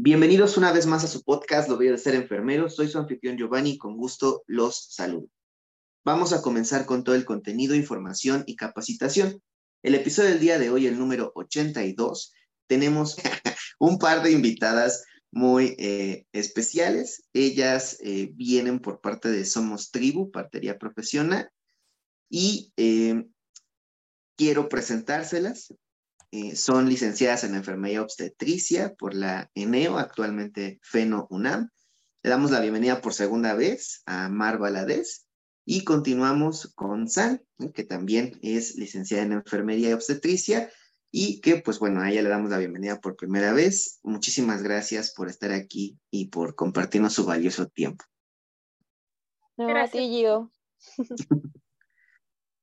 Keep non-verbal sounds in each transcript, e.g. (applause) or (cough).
Bienvenidos una vez más a su podcast, Lo voy a ser enfermero. Soy su anfitrión Giovanni y con gusto los saludo. Vamos a comenzar con todo el contenido, información y capacitación. El episodio del día de hoy, el número 82, tenemos (laughs) un par de invitadas muy eh, especiales. Ellas eh, vienen por parte de Somos Tribu, partería profesional, y eh, quiero presentárselas. Eh, son licenciadas en enfermería obstetricia por la ENEO, actualmente FENO UNAM. Le damos la bienvenida por segunda vez a Mar Valadez y continuamos con San, que también es licenciada en enfermería y obstetricia y que, pues bueno, a ella le damos la bienvenida por primera vez. Muchísimas gracias por estar aquí y por compartirnos su valioso tiempo. gracias. Gio. (laughs)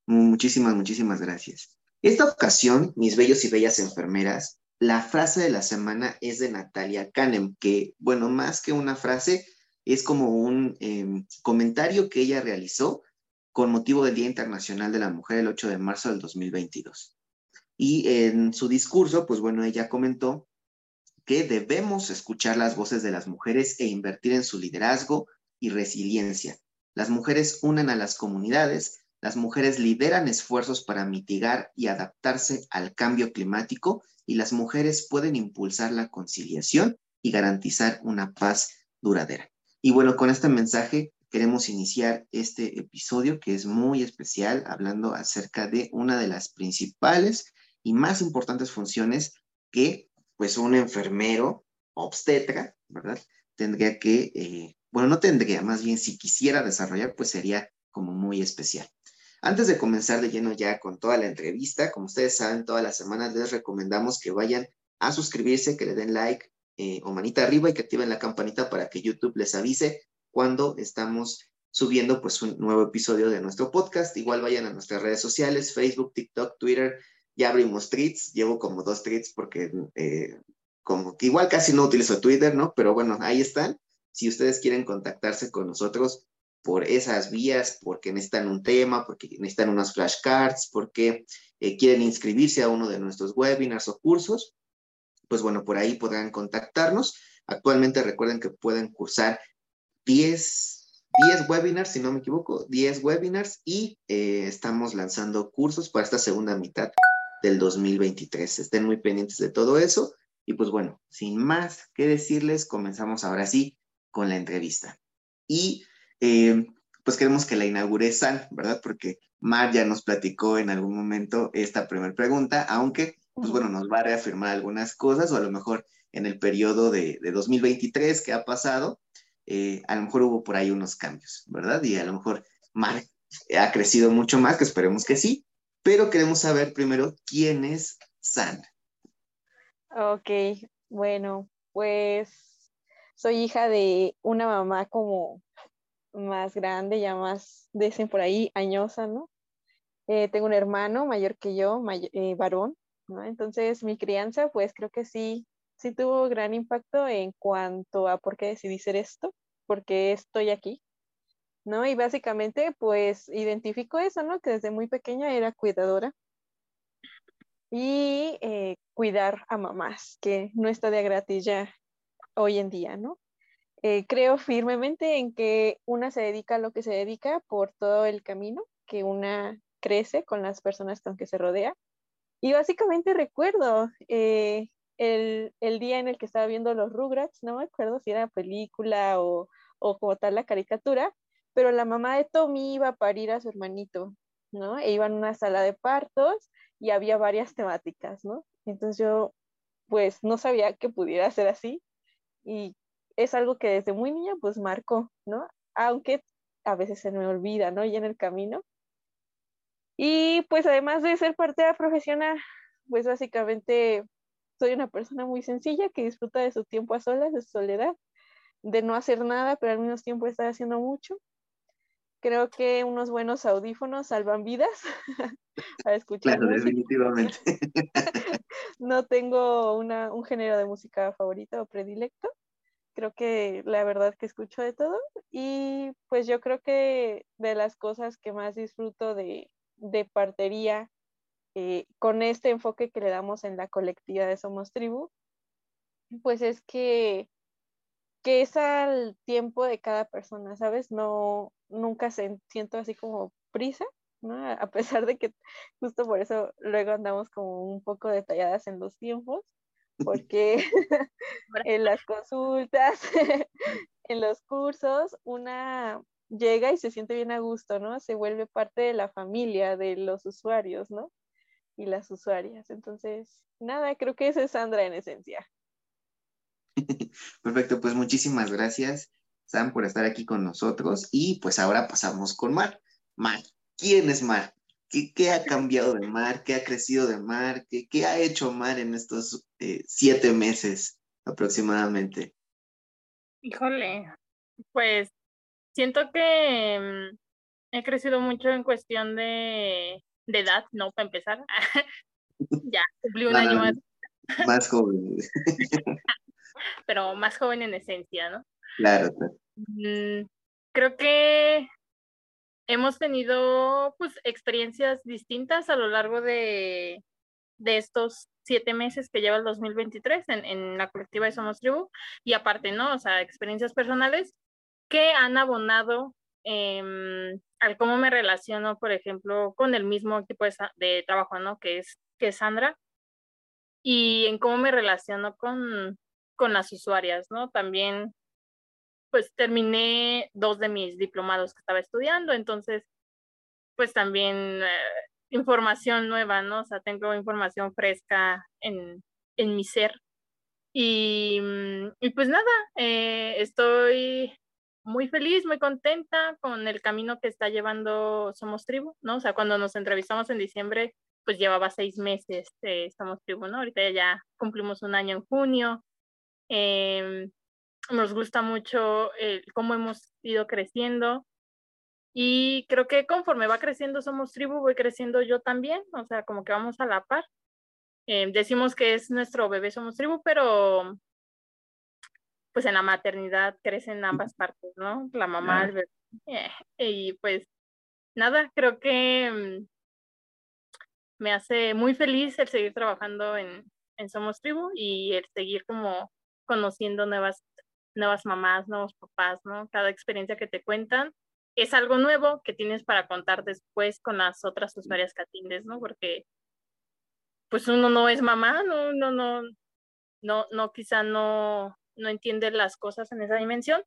muchísimas, muchísimas gracias. Esta ocasión, mis bellos y bellas enfermeras, la frase de la semana es de Natalia Canem, que, bueno, más que una frase, es como un em, comentario que ella realizó con motivo del Día Internacional de la Mujer el 8 de marzo del 2022. Y en su discurso, pues bueno, ella comentó que debemos escuchar las voces de las mujeres e invertir en su liderazgo y resiliencia. Las mujeres unen a las comunidades, las mujeres lideran esfuerzos para mitigar y adaptarse al cambio climático y las mujeres pueden impulsar la conciliación y garantizar una paz duradera. Y bueno, con este mensaje queremos iniciar este episodio que es muy especial, hablando acerca de una de las principales y más importantes funciones que pues un enfermero obstetra, ¿verdad? Tendría que, eh, bueno, no tendría, más bien si quisiera desarrollar, pues sería como muy especial. Antes de comenzar de lleno ya con toda la entrevista, como ustedes saben, todas las semanas les recomendamos que vayan a suscribirse, que le den like eh, o manita arriba y que activen la campanita para que YouTube les avise cuando estamos subiendo pues un nuevo episodio de nuestro podcast. Igual vayan a nuestras redes sociales, Facebook, TikTok, Twitter. Ya abrimos tweets, llevo como dos tweets porque eh, como que igual casi no utilizo Twitter, ¿no? Pero bueno, ahí están. Si ustedes quieren contactarse con nosotros, por esas vías, porque necesitan un tema, porque necesitan unas flashcards, porque eh, quieren inscribirse a uno de nuestros webinars o cursos, pues bueno, por ahí podrán contactarnos. Actualmente recuerden que pueden cursar 10, 10 webinars, si no me equivoco, 10 webinars y eh, estamos lanzando cursos para esta segunda mitad del 2023. Estén muy pendientes de todo eso. Y pues bueno, sin más que decirles, comenzamos ahora sí con la entrevista. Y eh, pues queremos que la inaugure San, ¿verdad? Porque Mar ya nos platicó en algún momento esta primera pregunta, aunque, pues bueno, nos va a reafirmar algunas cosas, o a lo mejor en el periodo de, 2023 que ha pasado, eh, a lo mejor hubo por ahí unos cambios, ¿verdad? Y a lo mejor Mar ha crecido mucho más, que esperemos que sí, pero queremos saber primero quién es San. Ok, bueno, pues soy hija de una mamá como más grande, ya más, dicen por ahí, añosa, ¿no? Eh, tengo un hermano mayor que yo, eh, varón, ¿no? Entonces mi crianza, pues creo que sí, sí tuvo gran impacto en cuanto a por qué decidí ser esto, por qué estoy aquí, ¿no? Y básicamente, pues identifico eso, ¿no? Que desde muy pequeña era cuidadora y eh, cuidar a mamás, que no está de gratis ya hoy en día, ¿no? Eh, creo firmemente en que una se dedica a lo que se dedica por todo el camino que una crece con las personas con que se rodea. Y básicamente recuerdo eh, el, día en el que estaba viendo los Rugrats, no me acuerdo si era película o, o como tal la caricatura, pero la mamá de Tommy iba a parir a su hermanito, ¿no? E iban a una sala de partos y había varias temáticas, ¿no? Entonces yo, pues, no sabía que pudiera ser así y es algo que desde muy niña pues marcó, ¿no? Aunque a veces se me olvida, ¿no? Y en el camino. Y pues además de ser parte de la profesional, pues básicamente soy una persona muy sencilla que disfruta de su tiempo a solas, de su soledad, de no hacer nada, pero al mismo tiempo estar haciendo mucho. Creo que unos buenos audífonos salvan vidas (laughs) para escuchar. Claro, definitivamente. (laughs) no tengo una, un género de música favorito o predilecto, creo que la verdad que escucho de todo y pues yo creo que de las cosas que más disfruto de, de partería eh, con este enfoque que le damos en la colectiva de Somos Tribu pues es que, que es al tiempo de cada persona, ¿sabes? No, nunca se, siento así como prisa, ¿no? A pesar de que justo por eso luego andamos como un poco detalladas en los tiempos, porque (laughs) en las consultas, (laughs) en los cursos, una llega y se siente bien a gusto, ¿no? Se vuelve parte de la familia de los usuarios, ¿no? Y las usuarias. Entonces, nada, creo que esa es Sandra en esencia. (laughs) Perfecto, pues muchísimas gracias, Sam, por estar aquí con nosotros. Y pues ahora pasamos con Mar. Mar, ¿quién es Mar? ¿Qué, ha cambiado de Mar? ¿Qué ha crecido de Mar? ¿Qué, ha hecho Mar en estos eh, siete meses aproximadamente? Híjole, pues siento que mm, he crecido mucho en cuestión de, edad, ¿no? Para empezar. (laughs) ya, cumplí un año más. Más joven. (laughs) Pero más joven en esencia, ¿no? Claro. Mm, creo que hemos tenido pues experiencias distintas a lo largo de, de estos siete meses que lleva el 2023 en, en la colectiva de Somos Tribu y aparte, ¿no? O sea, experiencias personales que han abonado em, al cómo me relaciono, por ejemplo, con el mismo equipo de, trabajo, ¿no? Que es, que Sandra y en cómo me relaciono con, con las usuarias, ¿no? También pues terminé dos de mis diplomados que estaba estudiando, entonces, pues también eh, información nueva, ¿no? O sea, tengo información fresca en, mi ser. Y, mm, y pues nada, eh, estoy muy feliz, muy contenta con el camino que está llevando Somos Tribu, ¿no? O sea, cuando nos entrevistamos en diciembre, pues llevaba seis meses eh, Somos Tribu, ¿no? Ahorita ya cumplimos un año en junio. Eh, nos gusta mucho eh, cómo hemos ido creciendo y creo que conforme va creciendo Somos Tribu, voy creciendo yo también, o sea, como que vamos a la par. Eh, decimos que es nuestro bebé Somos Tribu, pero pues en la maternidad crecen ambas partes, ¿no? La mamá, el bebé. Eh, y pues nada, creo que mm, me hace muy feliz el seguir trabajando en, en Somos Tribu y el seguir como conociendo nuevas nuevas mamás, nuevos papás, ¿no? Cada experiencia que te cuentan es algo nuevo que tienes para contar después con las otras usuarias que atiendes, ¿no? Porque pues uno no es mamá, no, no, no, no, no, quizá no, no entiende las cosas en esa dimensión,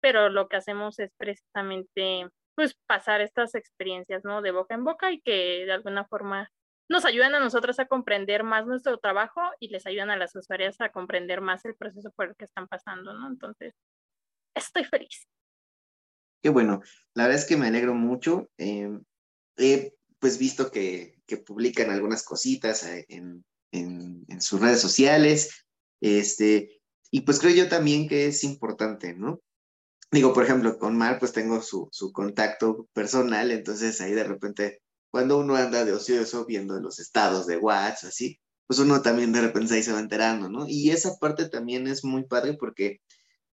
pero lo que hacemos es precisamente pues pasar estas experiencias, ¿no? De boca en boca y que de alguna forma nos ayudan a nosotros a comprender más nuestro trabajo y les ayudan a las usuarias a comprender más el proceso por el que están pasando, ¿no? Entonces, estoy feliz. Qué bueno, la verdad es que me alegro mucho. Eh, he pues visto que, que, publican algunas cositas eh, en, en, en, sus redes sociales, este, y pues creo yo también que es importante, ¿no? Digo, por ejemplo, con Mar pues tengo su, su contacto personal, entonces ahí de repente cuando uno anda de ocioso viendo los estados de WhatsApp, así, pues uno también de repente ahí se va enterando, ¿no? Y esa parte también es muy padre porque,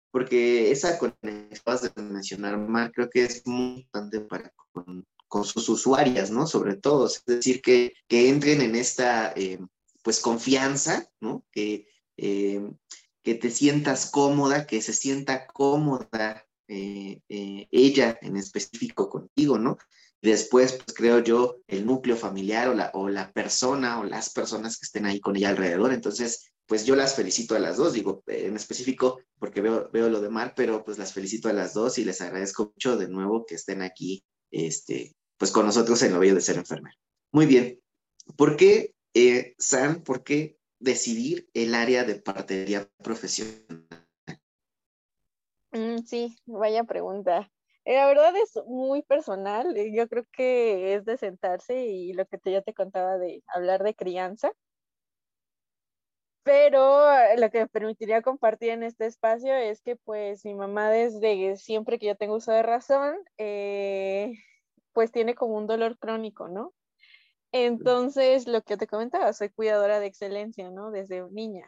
porque esa conexión de mencionar, Mar, creo que es muy importante para con, sus usuarias, ¿no? Sobre todo, es decir, que, que entren en esta, eh, pues, confianza, ¿no? Que, eh, que te sientas cómoda, que se sienta cómoda eh, ella en específico contigo, ¿no? Después, pues creo yo, el núcleo familiar o la, o la persona o las personas que estén ahí con ella alrededor. Entonces, pues yo las felicito a las dos, digo, en específico porque veo, veo lo de Mar, pero pues las felicito a las dos y les agradezco mucho de nuevo que estén aquí, este, pues con nosotros en lo bello de ser enfermero. Muy bien. ¿Por qué, eh, Sam, por qué decidir el área de partería profesional? Mm, sí, vaya pregunta. Eh, la verdad es muy personal, eh, yo creo que es de sentarse y lo que te, ya te contaba de hablar de crianza, pero eh, lo que me permitiría compartir en este espacio es que pues mi mamá desde siempre que yo tengo uso de razón, pues tiene como un dolor crónico, ¿no? Entonces, lo que te comentaba, soy cuidadora de excelencia, ¿no? Desde niña.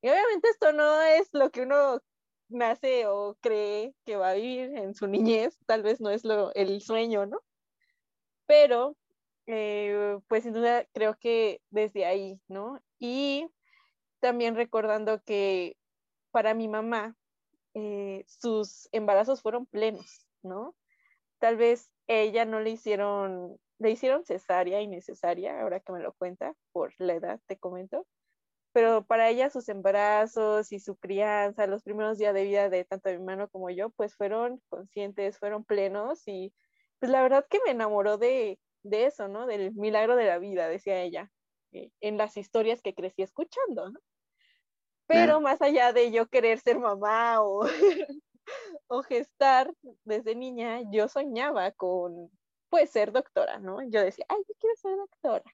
Y obviamente esto no es lo que uno nace o cree que va a vivir en su niñez, tal vez no es lo, el sueño, ¿no? Pero, eh, pues sin duda creo que desde ahí, ¿no? Y también recordando que para mi mamá eh, sus embarazos fueron plenos, ¿no? Tal vez ella no le hicieron, le hicieron cesárea innecesaria, ahora que me lo cuenta, por la edad, te comento, pero para ella sus embarazos y su crianza, los primeros días de vida de tanto mi hermano como yo, pues fueron conscientes, fueron plenos y pues la verdad que me enamoró de, de eso, ¿no? Del milagro de la vida, decía ella, eh, en las historias que crecí escuchando, ¿no? Pero más allá de yo querer ser mamá o, (laughs) o gestar desde niña, yo soñaba con, pues, ser doctora, ¿no? Yo decía, ay, yo quiero ser doctora.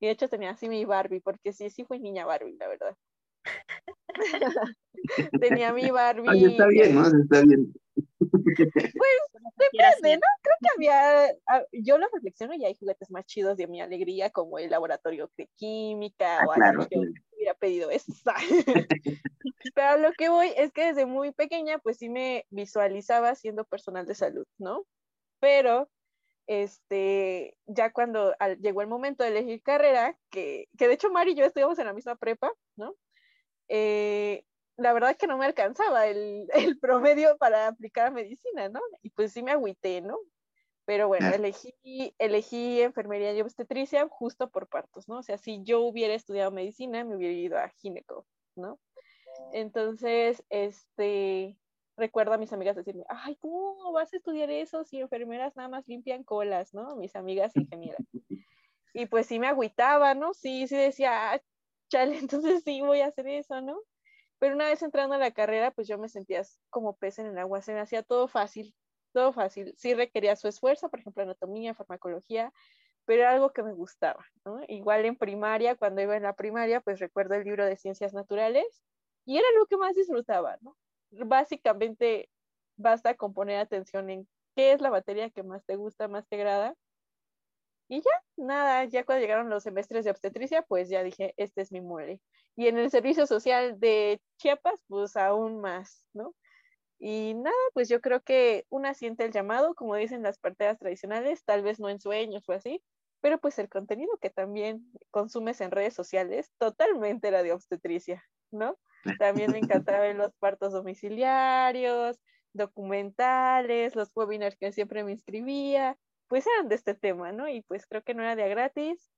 Y de hecho tenía así mi Barbie, porque sí, sí fui niña Barbie, la verdad. (laughs) tenía mi Barbie. (laughs) Ay, está bien, ¿no? Está bien. Pues depende, ¿no? Creo que había, ah, yo lo reflexiono y hay juguetes más chidos de mi alegría, como el laboratorio de química ah, o claro, algo. Yo hubiera pedido eso. (laughs) Pero lo que voy es que desde muy pequeña, pues sí me visualizaba siendo personal de salud, ¿no? Pero este, ya cuando llegó el momento de elegir carrera, que, que de hecho Mari y yo estudiamos en la misma prepa, ¿no? Eh, la verdad que no me alcanzaba el, (laughs) el, promedio para aplicar a medicina, ¿no? Y pues sí me agüité, ¿no? Pero bueno, elegí, elegí enfermería y obstetricia justo por partos, ¿no? O sea, si yo hubiera estudiado medicina, me hubiera ido a gineco, ¿no? Entonces, este, recuerdo a mis amigas decirme, ay, ¿cómo vas a estudiar eso si enfermeras nada más limpian colas, ¿no? Mis amigas (laughs) ingenieras. Y pues sí me agüitaba, ¿no? Sí, sí decía, ah, chale, (laughs) entonces sí voy a hacer eso, ¿no? Pero una vez entrando a la carrera, pues yo me sentía como pez en el agua, se me hacía todo fácil, todo fácil. Sí requería su esfuerzo, por ejemplo, anatomía, farmacología, pero era algo que me gustaba, ¿no? Igual en primaria, cuando iba en la primaria, pues recuerdo el libro de ciencias naturales y era lo que más disfrutaba, ¿no? Básicamente basta con poner atención en qué es la materia que más te gusta, más te agrada. Y ya, nada, ya cuando llegaron los semestres de obstetricia, pues ya dije, este es mi muere. Y en el servicio social de Chiapas, pues aún más, ¿no? Y nada, pues yo creo que una siente el llamado, como dicen las parteras tradicionales, tal vez no en sueños o así, pero pues el contenido que también consumes en redes sociales totalmente era de obstetricia, ¿no? También me encantaba ver los partos domiciliarios, documentales, los webinars que siempre me inscribía, pues eran de este tema, ¿no? Y pues creo que no era de gratis.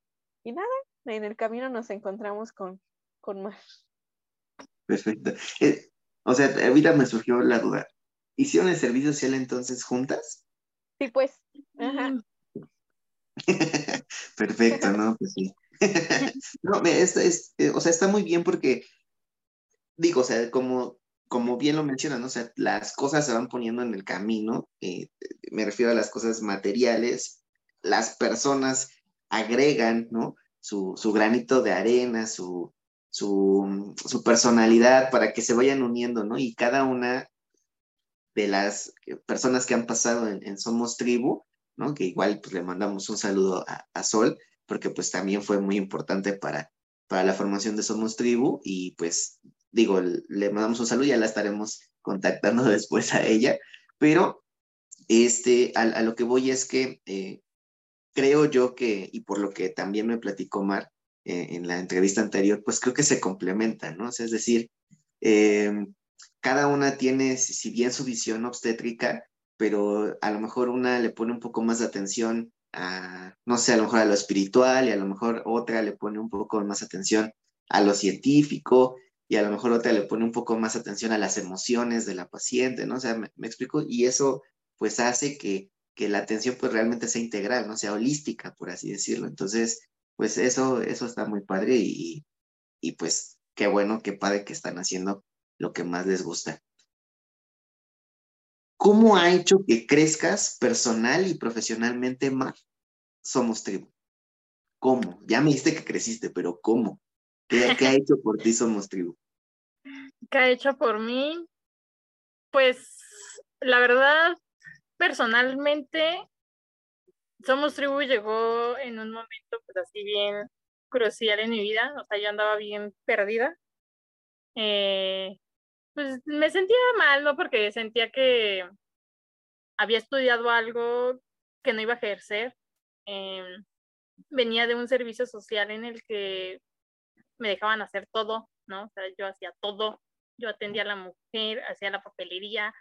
Y nada, en el camino nos encontramos con, con más. Perfecto. Eh, o sea, ahorita me surgió la duda. ¿Hicieron el servicio social entonces juntas? Sí, pues. Ajá. (laughs) Perfecto, ¿no? Pues sí. (laughs) no, es, es, eh, o sea, está muy bien porque, digo, o sea, como, como bien lo mencionan, ¿no? o sea, las cosas se van poniendo en el camino, eh, me refiero a las cosas materiales, las personas agregan, ¿no? Su, su granito de arena, su, su, su, personalidad para que se vayan uniendo, ¿no? Y cada una de las personas que han pasado en, Somos Tribu, ¿no? Que igual pues, le mandamos un saludo a, Sol, porque pues también fue muy importante para, para la formación de Somos Tribu y pues digo, le mandamos un saludo, ya la estaremos contactando (laughs) después a ella, pero este, a, lo que voy es que eh, creo yo que, y por lo que también me platicó Mar, eh, en la entrevista anterior, pues creo que se complementan, ¿no? es decir, eh, cada una tiene, si bien su visión obstétrica, pero a lo mejor una le pone un poco más de atención a, no sé, a lo mejor a lo espiritual y a lo mejor otra le pone un poco más atención a lo científico y a lo mejor otra le pone un poco más atención a las emociones de la paciente, ¿no? O sea, me, explico, y eso pues hace que, que, la atención pues realmente sea integral, ¿no? Sea holística, por así decirlo. Entonces, pues eso, eso está muy padre y, y pues qué bueno, qué padre que están haciendo lo que más les gusta. ¿Cómo ha hecho que crezcas personal y profesionalmente más? Somos tribu. ¿Cómo? Ya me dijiste que creciste, pero ¿cómo? ¿Qué, ¿Qué, ha hecho por ti Somos Tribu? ¿Qué ha hecho por mí? Pues la verdad, personalmente, somos Tribu llegó en un momento pues así bien crucial en mi vida, o sea, yo andaba bien perdida. Eh, pues me sentía mal, ¿no? Porque sentía que había estudiado algo que no iba a ejercer. Em, venía de un servicio social en el que me dejaban hacer todo ¿no? O sea, yo hacía todo, yo atendía a la mujer, hacía la papelería,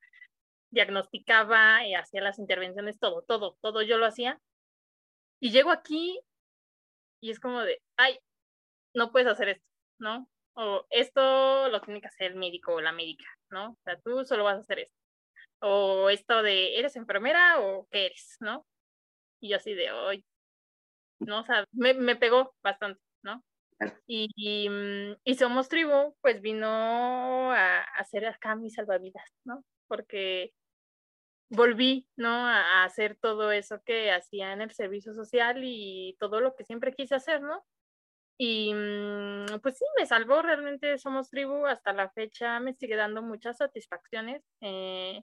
diagnosticaba, eh, hacía las intervenciones, todo, todo, todo yo lo hacía. Y llego aquí y es como de, ay, no puedes hacer esto, ¿no? O esto lo tiene que hacer el médico o la médica, ¿no? O sea, tú solo vas a hacer esto. O esto de, ¿eres enfermera o qué eres, no? Y yo así de, hoy, ¿no? O sea, me, me pegó bastante. Y, mm, y, Somos Tribu, pues vino a, hacer acá mis salvavidas, ¿no? Porque volví, ¿no? A, hacer todo eso que hacía en el servicio social y todo lo que siempre quise hacer, ¿no? Y mm, pues sí, me salvó realmente Somos Tribu hasta la fecha, me sigue dando muchas satisfacciones. Eh,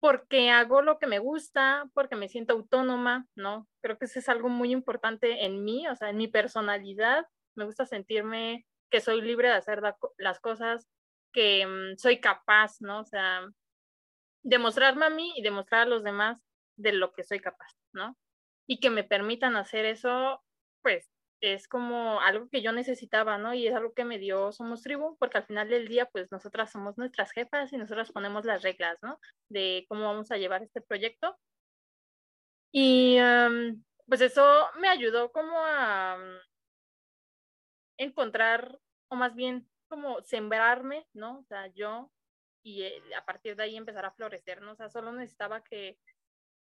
porque hago lo que me gusta, porque me siento autónoma, ¿no? Creo que eso es algo muy importante en mí, o sea, en mi personalidad. Me gusta sentirme que soy libre de hacer las cosas, que mm, soy capaz, ¿no? O sea, demostrarme a mí y demostrar a los demás de lo que soy capaz, ¿no? Y que me permitan hacer eso, pues es como algo que yo necesitaba, ¿no? Y es algo que me dio Somos Tribu, porque al final del día, pues nosotras somos nuestras jefas y nosotras ponemos las reglas, ¿no? De cómo vamos a llevar este proyecto. Y pues eso me ayudó como a encontrar, o más bien como sembrarme, ¿no? O sea, yo, y eh, a partir de ahí empezar a florecer, ¿no? O sea, solo necesitaba que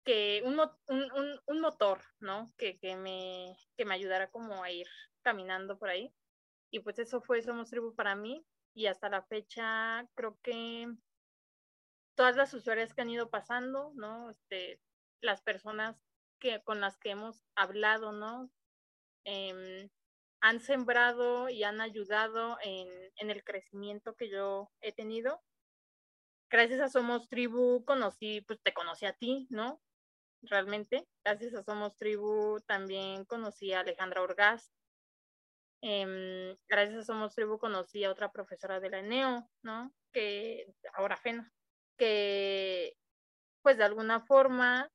que un, un, un, motor, ¿no? Que, que, me, que me ayudara como a ir caminando por ahí. Y pues eso fue Somos Tribu para mí. Y hasta la fecha creo que todas las usuarias que han ido pasando, ¿no? Este, las personas que, con las que hemos hablado, ¿no? Em, han sembrado y han ayudado en, en el crecimiento que yo he tenido gracias a Somos Tribu conocí, pues te conocí a ti, ¿no? realmente. Gracias a Somos Tribu también conocí a Alejandra Orgaz. Em, gracias a Somos Tribu conocí a otra profesora de la ENEO, ¿no? Que ahora FENA, que pues de alguna forma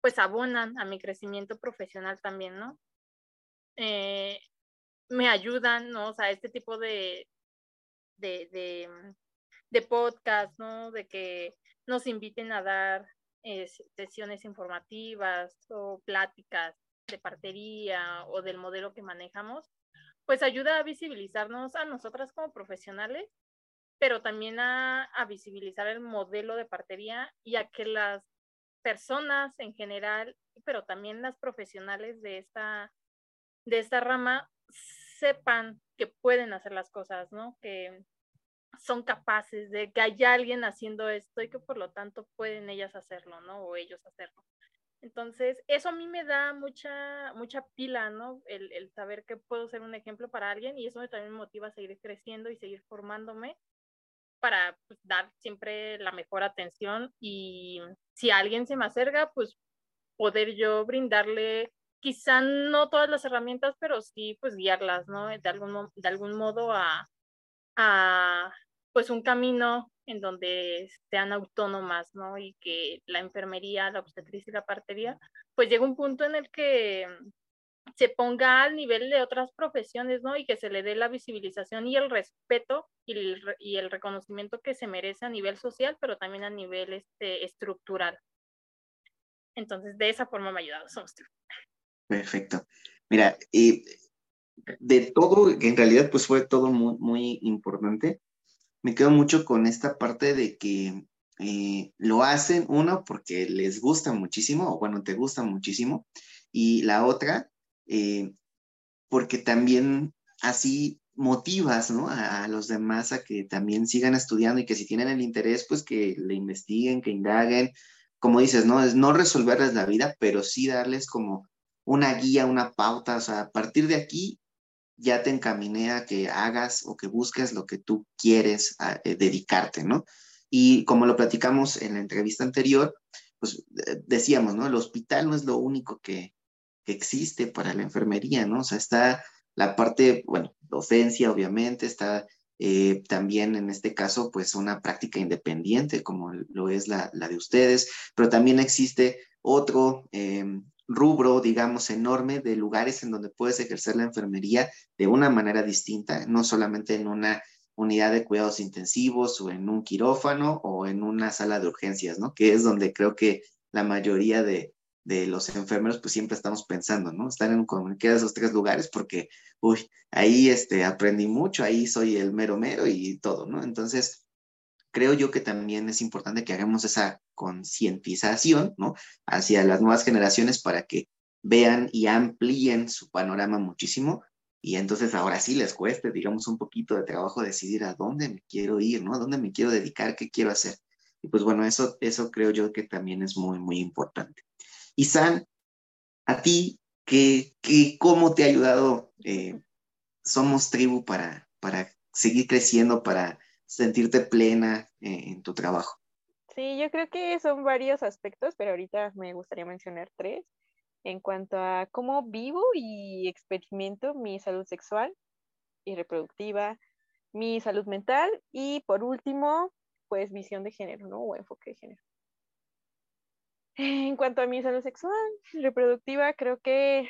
pues abonan a mi crecimiento profesional también, ¿no? Eh, me ayudan, ¿no? O sea, este tipo de, de, de, de podcast, ¿no? De que nos inviten a dar eh, sesiones informativas o pláticas de partería o del modelo que manejamos, pues ayuda a visibilizarnos a nosotras como profesionales, pero también a, a visibilizar el modelo de partería y a que las personas en general, pero también las profesionales de esta, de esta rama sepan que pueden hacer las cosas, ¿no? Que, son capaces de que hay alguien haciendo esto y que por lo tanto pueden ellas hacerlo, ¿no? O ellos hacerlo. Entonces, eso a mí me da mucha, mucha pila, ¿no? El, el saber que puedo ser un ejemplo para alguien y eso me también me motiva a seguir creciendo y seguir formándome para pues, dar siempre la mejor atención y si alguien se me acerca, pues poder yo brindarle quizá no todas las herramientas, pero sí pues guiarlas, ¿no? De algún, de algún modo a, a pues un camino en donde sean autónomas, ¿no? Y que la enfermería, la obstetricia y la partería, pues llega un punto en el que se ponga al nivel de otras profesiones, ¿no? Y que se le dé la visibilización y el respeto y el, y el reconocimiento que se merece a nivel social, pero también a nivel este, estructural. Entonces, de esa forma me ha ayudado Perfecto. Mira, y de todo, en realidad, pues fue todo muy, muy importante me quedo mucho con esta parte de que eh, lo hacen, uno, porque les gusta muchísimo, o bueno, te gusta muchísimo, y la otra, eh, porque también así motivas ¿no? a, los demás a que también sigan estudiando y que si tienen el interés, pues que le investiguen, que indaguen. Como dices, ¿no? Es no resolverles la vida, pero sí darles como una guía, una pauta. O sea, a partir de aquí ya te encaminé a que hagas o que busques lo que tú quieres ah, eh, dedicarte, ¿no? Y como lo platicamos en la entrevista anterior, pues eh, decíamos, ¿no? El hospital no es lo único que, existe para la enfermería, ¿no? O sea, está la parte, bueno, docencia, obviamente, está eh, también en este caso, pues una práctica independiente como lo es la, de ustedes, pero también existe otro, em, rubro, digamos, enorme de lugares en donde puedes ejercer la enfermería de una manera distinta, no solamente en una unidad de cuidados intensivos o en un quirófano o en una sala de urgencias, ¿no? Que es donde creo que la mayoría de, los enfermeros pues siempre estamos pensando, ¿no? Estar en cualquiera de esos tres lugares porque, uy, ahí este, aprendí mucho, ahí soy el mero mero y todo, ¿no? Entonces, creo yo que también es importante que hagamos esa concientización, ¿no? Hacia las nuevas generaciones para que vean y amplíen su panorama muchísimo y entonces ahora sí les cueste, digamos, un poquito de trabajo decidir a dónde me quiero ir, ¿no? A dónde me quiero dedicar, qué quiero hacer. Y pues bueno, eso, eso creo yo que también es muy, muy importante. Y San, a ti, ¿qué, qué, ¿cómo te ha ayudado eh, Somos Tribu para, para seguir creciendo, para sentirte plena eh, en tu trabajo? Sí, yo creo que son varios aspectos, pero ahorita me gustaría mencionar tres en cuanto a cómo vivo y experimento mi salud sexual y reproductiva, mi salud mental y por último, pues visión de género, ¿no? O enfoque de género. En cuanto a mi salud sexual y reproductiva, creo que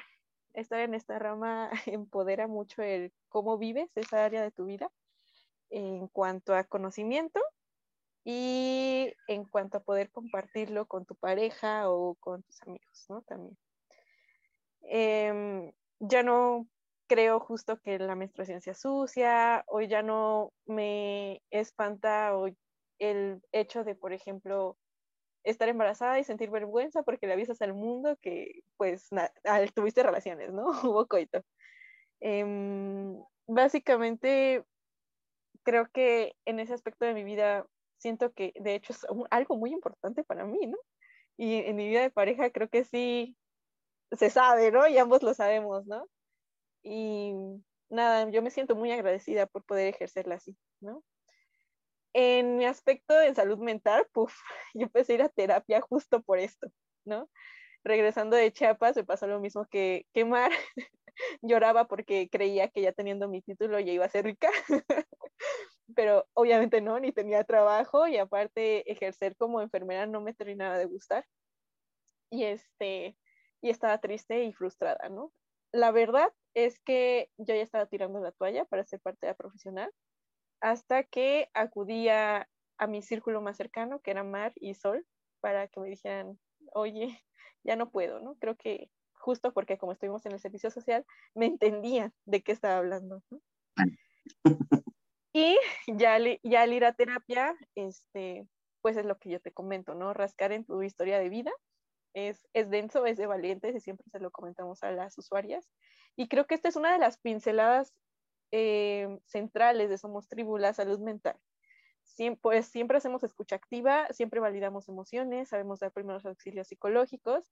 estar en esta rama (laughs) empodera mucho el cómo vives esa área de tu vida en cuanto a conocimiento y en cuanto a poder compartirlo con tu pareja o con tus amigos, ¿no? También. Em, ya no creo justo que la menstruación sea sucia, o ya no me espanta el hecho de, por ejemplo, estar embarazada y sentir vergüenza porque le avisas al mundo que, pues, tuviste relaciones, ¿no? (laughs) Hubo coito. Em, básicamente, creo que en ese aspecto de mi vida siento que, de hecho, es algo muy importante para mí, ¿no? Y en mi vida de pareja creo que sí se sabe, ¿no? Y ambos lo sabemos, ¿no? Y nada, yo me siento muy agradecida por poder ejercerla así, ¿no? En mi aspecto de salud mental, puff, (laughs) yo empecé a ir a terapia justo por esto, ¿no? Regresando de Chiapas me pasó lo mismo que, que Mar. (laughs) (laughs) Lloraba porque creía que ya teniendo mi título ya iba a ser rica, (laughs) pero obviamente no, ni tenía trabajo y aparte ejercer como enfermera no me terminaba de gustar. Y este, y estaba triste y frustrada, ¿no? La verdad es que yo ya estaba tirando la toalla para ser parte de la profesional hasta que acudía a mi círculo más cercano, que era Mar y Sol, para que me dijeran, oye, ya no puedo, ¿no? Creo que justo porque como estuvimos en el servicio social, me entendían de qué estaba hablando. ¿no? (laughs) y ya, ya al ir a terapia, este, pues es lo que yo te comento, ¿no? Rascar en tu historia de vida es, es denso, es de valientes y siempre se lo comentamos a las usuarias. Y creo que esta es una de las pinceladas eh, centrales de Somos Tribu, la salud mental. Siempre, pues, siempre hacemos escucha activa, siempre validamos emociones, sabemos dar primeros auxilios psicológicos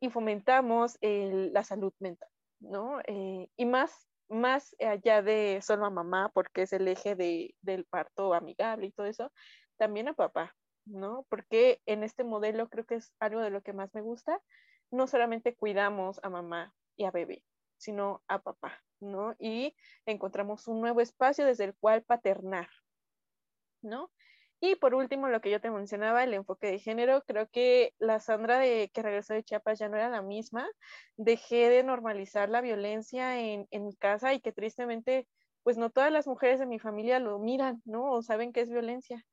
y fomentamos la salud mental, ¿no? Eh, y más, más allá de solo a mamá, porque es el eje de, del parto amigable y todo eso, también a papá, ¿no? Porque en este modelo creo que es algo de lo que más me gusta. No solamente cuidamos a mamá y a bebé, sino a papá, ¿no? Y encontramos un nuevo espacio desde el cual paternar, ¿no? Y por último, lo que yo te mencionaba, el enfoque de género, creo que la Sandra de que regresó de Chiapas ya no era la misma. Dejé de normalizar la violencia en, en mi casa y que tristemente, pues no todas las mujeres de mi familia lo miran, ¿no? O saben que es violencia.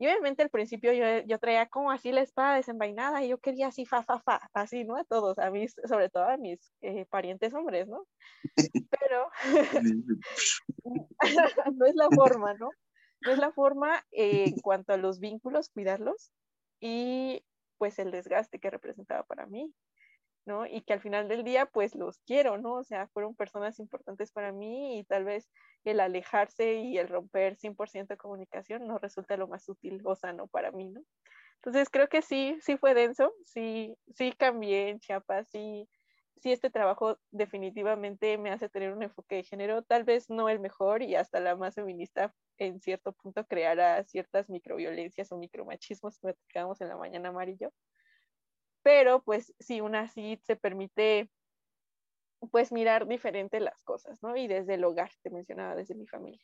Y obviamente al principio yo, yo traía como así la espada desenvainada y yo quería así, fa, fa, fa, así, ¿no? A todos, a mis, sobre todo a mis eh, parientes hombres, ¿no? (laughs) Pero (laughs) no es la forma, ¿no? No es la forma en (laughs) cuanto a los vínculos, cuidarlos y pues el desgaste que representaba para mí. ¿no? Y que al final del día, pues los quiero, ¿no? O sea, fueron personas importantes para mí y tal vez el alejarse y el romper 100% de comunicación no resulta lo más útil o sano para mí, ¿no? Entonces creo que sí, sí fue denso, sí, sí cambié en Chiapas, sí, sí este trabajo definitivamente me hace tener un enfoque de género, tal vez no el mejor y hasta la más feminista en cierto punto creará ciertas microviolencias o micromachismos que quedamos en la mañana amarillo, pero pues sí, una así se permite pues mirar diferente las cosas, ¿no? Y desde el hogar, te mencionaba, desde mi familia.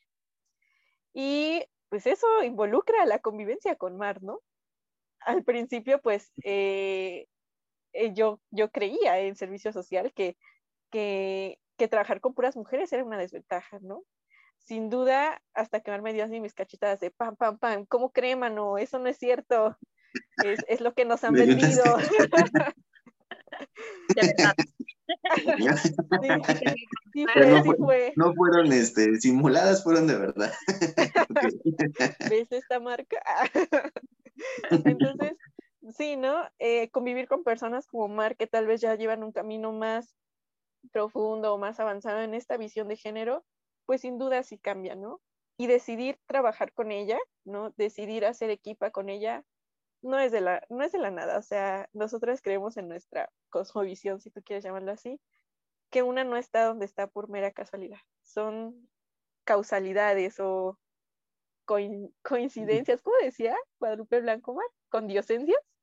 Y pues eso involucra la convivencia con Mar, ¿no? Al principio, pues, eh, eh, yo, yo creía en servicio social que, que, que trabajar con puras mujeres era una desventaja, ¿no? Sin duda, hasta que me dio así mis cachetadas de pam, pam, pam, ¿cómo cree, mano? Eso no es cierto. Es, es lo que nos han (laughs) vendido. (laughs) sí, fue, no, fue. no, fueron este, simuladas, fueron de verdad. (laughs) ¿Ves esta marca? Entonces, sí, ¿no? Eh, convivir con personas como Mar, que tal vez ya llevan un camino más profundo o más avanzado en esta visión de género, pues sin duda sí cambia, ¿no? Y decidir trabajar con ella, ¿no? Decidir hacer equipa con ella, no es de la, no es de la nada, o sea, nosotros creemos en nuestra cosmovisión, si tú quieres llamarlo así, que una no está donde está por mera casualidad, son causalidades o coincidencias, ¿cómo decía Guadalupe Blanco Mar? ¿Con diosencias?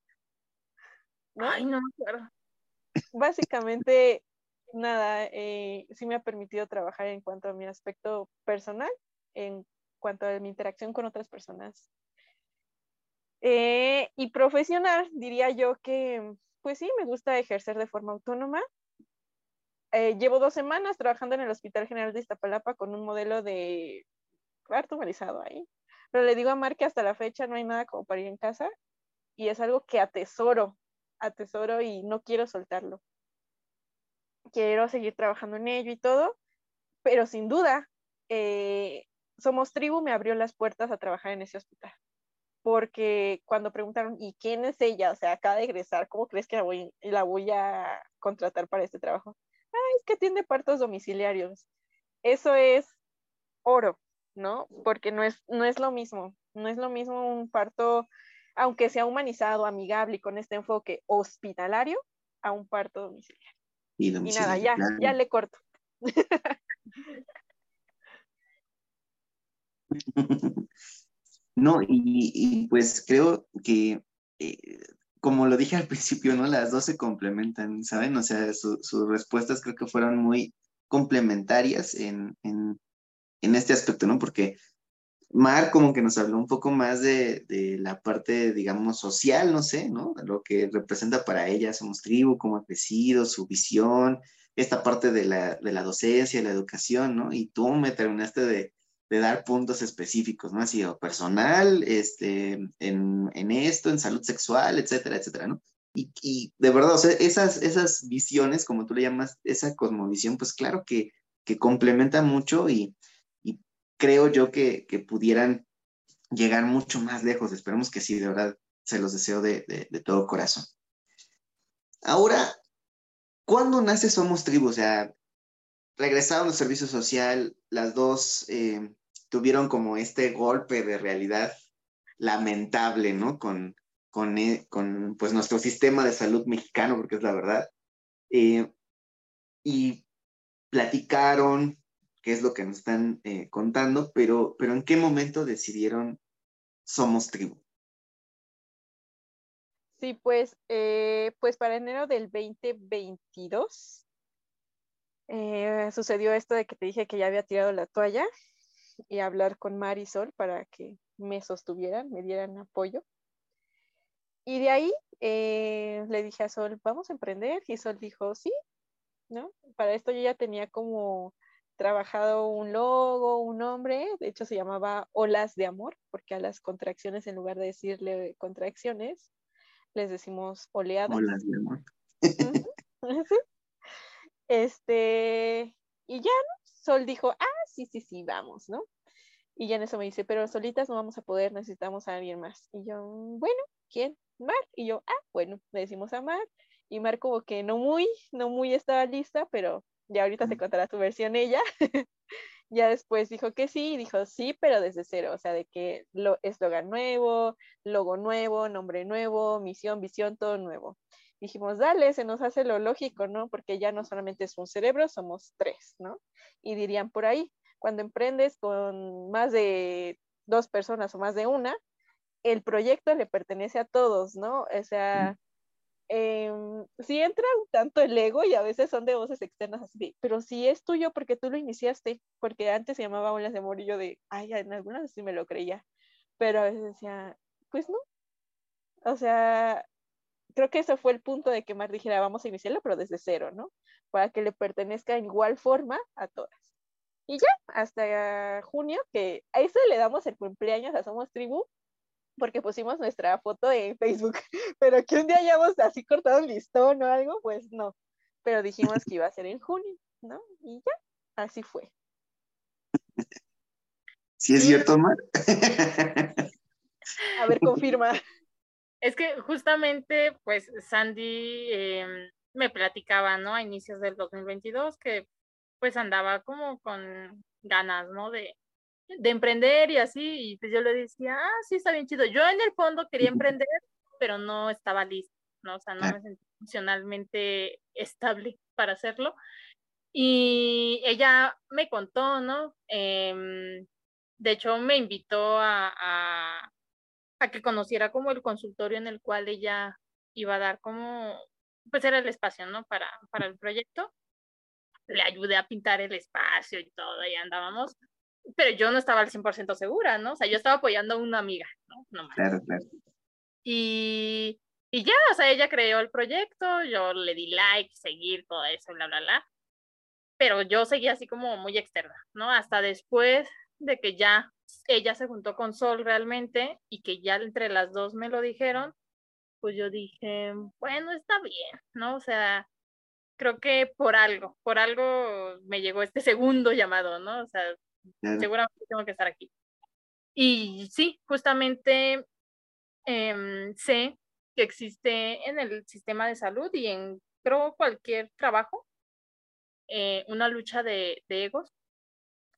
¿No? Básicamente, nada, eh, sí me ha permitido trabajar en cuanto a mi aspecto personal, en cuanto a mi interacción con otras personas eh, y profesional, diría yo que, pues sí, me gusta ejercer de forma autónoma. Eh, llevo dos semanas trabajando en el Hospital General de Iztapalapa con un modelo de cuarto humanizado ahí. Pero le digo a Mar que hasta la fecha no hay nada como para ir en casa y es algo que atesoro, atesoro y no quiero soltarlo. Quiero seguir trabajando en ello y todo, pero sin duda, eh, Somos Tribu me abrió las puertas a trabajar en ese hospital porque cuando preguntaron, ¿y quién es ella? O sea, acaba de egresar, ¿cómo crees que la voy, la voy a contratar para este trabajo? Ah, es que atiende partos domiciliarios. Eso es oro, ¿no? Porque no es, no es lo mismo, no es lo mismo un parto, aunque sea humanizado, amigable y con este enfoque hospitalario, a un parto domiciliario. Y, nada, ya, ya le corto. (laughs) No, y, pues creo que, eh, como lo dije al (laughs) principio, ¿no? Las dos se complementan, ¿saben? O sea, sus respuestas creo que fueron muy complementarias en, en, en, este aspecto, ¿no? Porque Mar como que nos habló un poco más de, de, la parte, digamos, social, no sé, ¿no? Lo que representa para ella Somos Tribu, cómo ha crecido, su visión, esta parte de la, de la docencia, la educación, ¿no? Y tú me terminaste de, de dar puntos específicos, ¿no? Ha sido personal, este, en, en, esto, en salud sexual, etcétera, etcétera, ¿no? Y, y, de verdad, esas, esas visiones, como tú le llamas, esa cosmovisión, pues claro que, que complementa mucho y creo yo que, que, pudieran llegar mucho más lejos. Esperemos que sí, de verdad, se los deseo de, de, de todo corazón. Ahora, ¿cuándo nace Somos Tribu? O sea, regresaron al servicio social, las dos eh, tuvieron como este golpe de realidad lamentable, ¿no? Con, con, eh, con pues nuestro sistema de salud mexicano, porque es la verdad. Eh, y platicaron qué es lo que nos están eh, contando, pero, pero ¿en qué momento decidieron somos tribu? Sí, pues, pues para enero del 2022 sucedió esto de que te dije que ya había tirado la toalla y hablar con Marisol para que me sostuvieran, me dieran apoyo. Y de ahí eh, le dije a Sol, vamos a emprender. Y Sol dijo, sí, ¿no? Para esto yo ya tenía como trabajado un logo, un nombre, de hecho se llamaba Olas de Amor, porque a las contracciones, en lugar de decirle contracciones, les decimos oleadas. Olas de Amor. (laughs) (laughs) Este, y ya, ¿no? Sol dijo, ah, sí, sí, sí, vamos, ¿no? Y ya en eso me dice, pero solitas no vamos a poder, necesitamos a alguien más. Y yo, bueno, ¿quién? Mar. Y yo, ah, bueno, le decimos a Mar. Y Mar como que no muy, no muy estaba lista, pero ya ahorita te contará tu versión ella. (laughs) ya después dijo que sí, dijo sí, pero desde cero, o sea, de que lo, eslogan nuevo, logo nuevo, nombre nuevo, misión, visión, todo nuevo. Dijimos, dale, se nos hace lo lógico, ¿no? Porque ya no solamente es un cerebro, somos tres, ¿no? Y dirían por ahí, cuando emprendes con más de dos personas o más de una, el proyecto le pertenece a todos, ¿no? O sea, eh, sí entra un tanto el ego y a veces son de voces externas así, pero si es tuyo porque tú lo iniciaste, porque antes se llamaba Olas de yo de, ay, en algunas sí me lo creía, pero a veces decía, pues no. O sea, creo que ese fue el punto de que Mar dijera, vamos a iniciarlo, pero desde cero, ¿no? Para que le pertenezca en igual forma a todas. Y ya, hasta junio, que a eso le damos el cumpleaños a Somos Tribu, porque pusimos nuestra foto en Facebook, (laughs) pero que un día hayamos así cortado un listón o algo, pues no. Pero dijimos que iba a ser en junio, ¿no? Y ya, así fue. ¿Sí es cierto, Mar? A ver, confirma. Es que justamente, pues, Sandy em, me platicaba, ¿no? A inicios del 2022 que pues andaba como con ganas, ¿no? De, de emprender y así, y pues yo le decía, ah, sí, está bien chido. Yo en el fondo quería emprender, pero no estaba lista, ¿no? O sea, no me sentía emocionalmente estable para hacerlo. Y ella me contó, ¿no? Em, de hecho, me invitó a, a que conociera como el consultorio en el cual ella iba a dar como, pues era el espacio, ¿no? Para, para el proyecto. Le ayudé a pintar el espacio y todo, y andábamos, pero yo no estaba al 100% segura, ¿no? O sea, yo estaba apoyando a una amiga, ¿no? no claro, claro. Y, y ya, o sea, ella creó el proyecto, yo le di like, seguir, todo eso, bla, bla, bla. Pero yo seguía así como muy externa, ¿no? Hasta después de que ya ella se juntó con Sol realmente y que ya entre las dos me lo dijeron, pues yo dije, bueno, está bien, ¿no? O sea, creo que por algo, por algo me llegó este segundo llamado, ¿no? O sea, seguramente tengo que estar aquí. Y sí, justamente em, sé que existe en el sistema de salud y en creo cualquier trabajo eh, una lucha de, de egos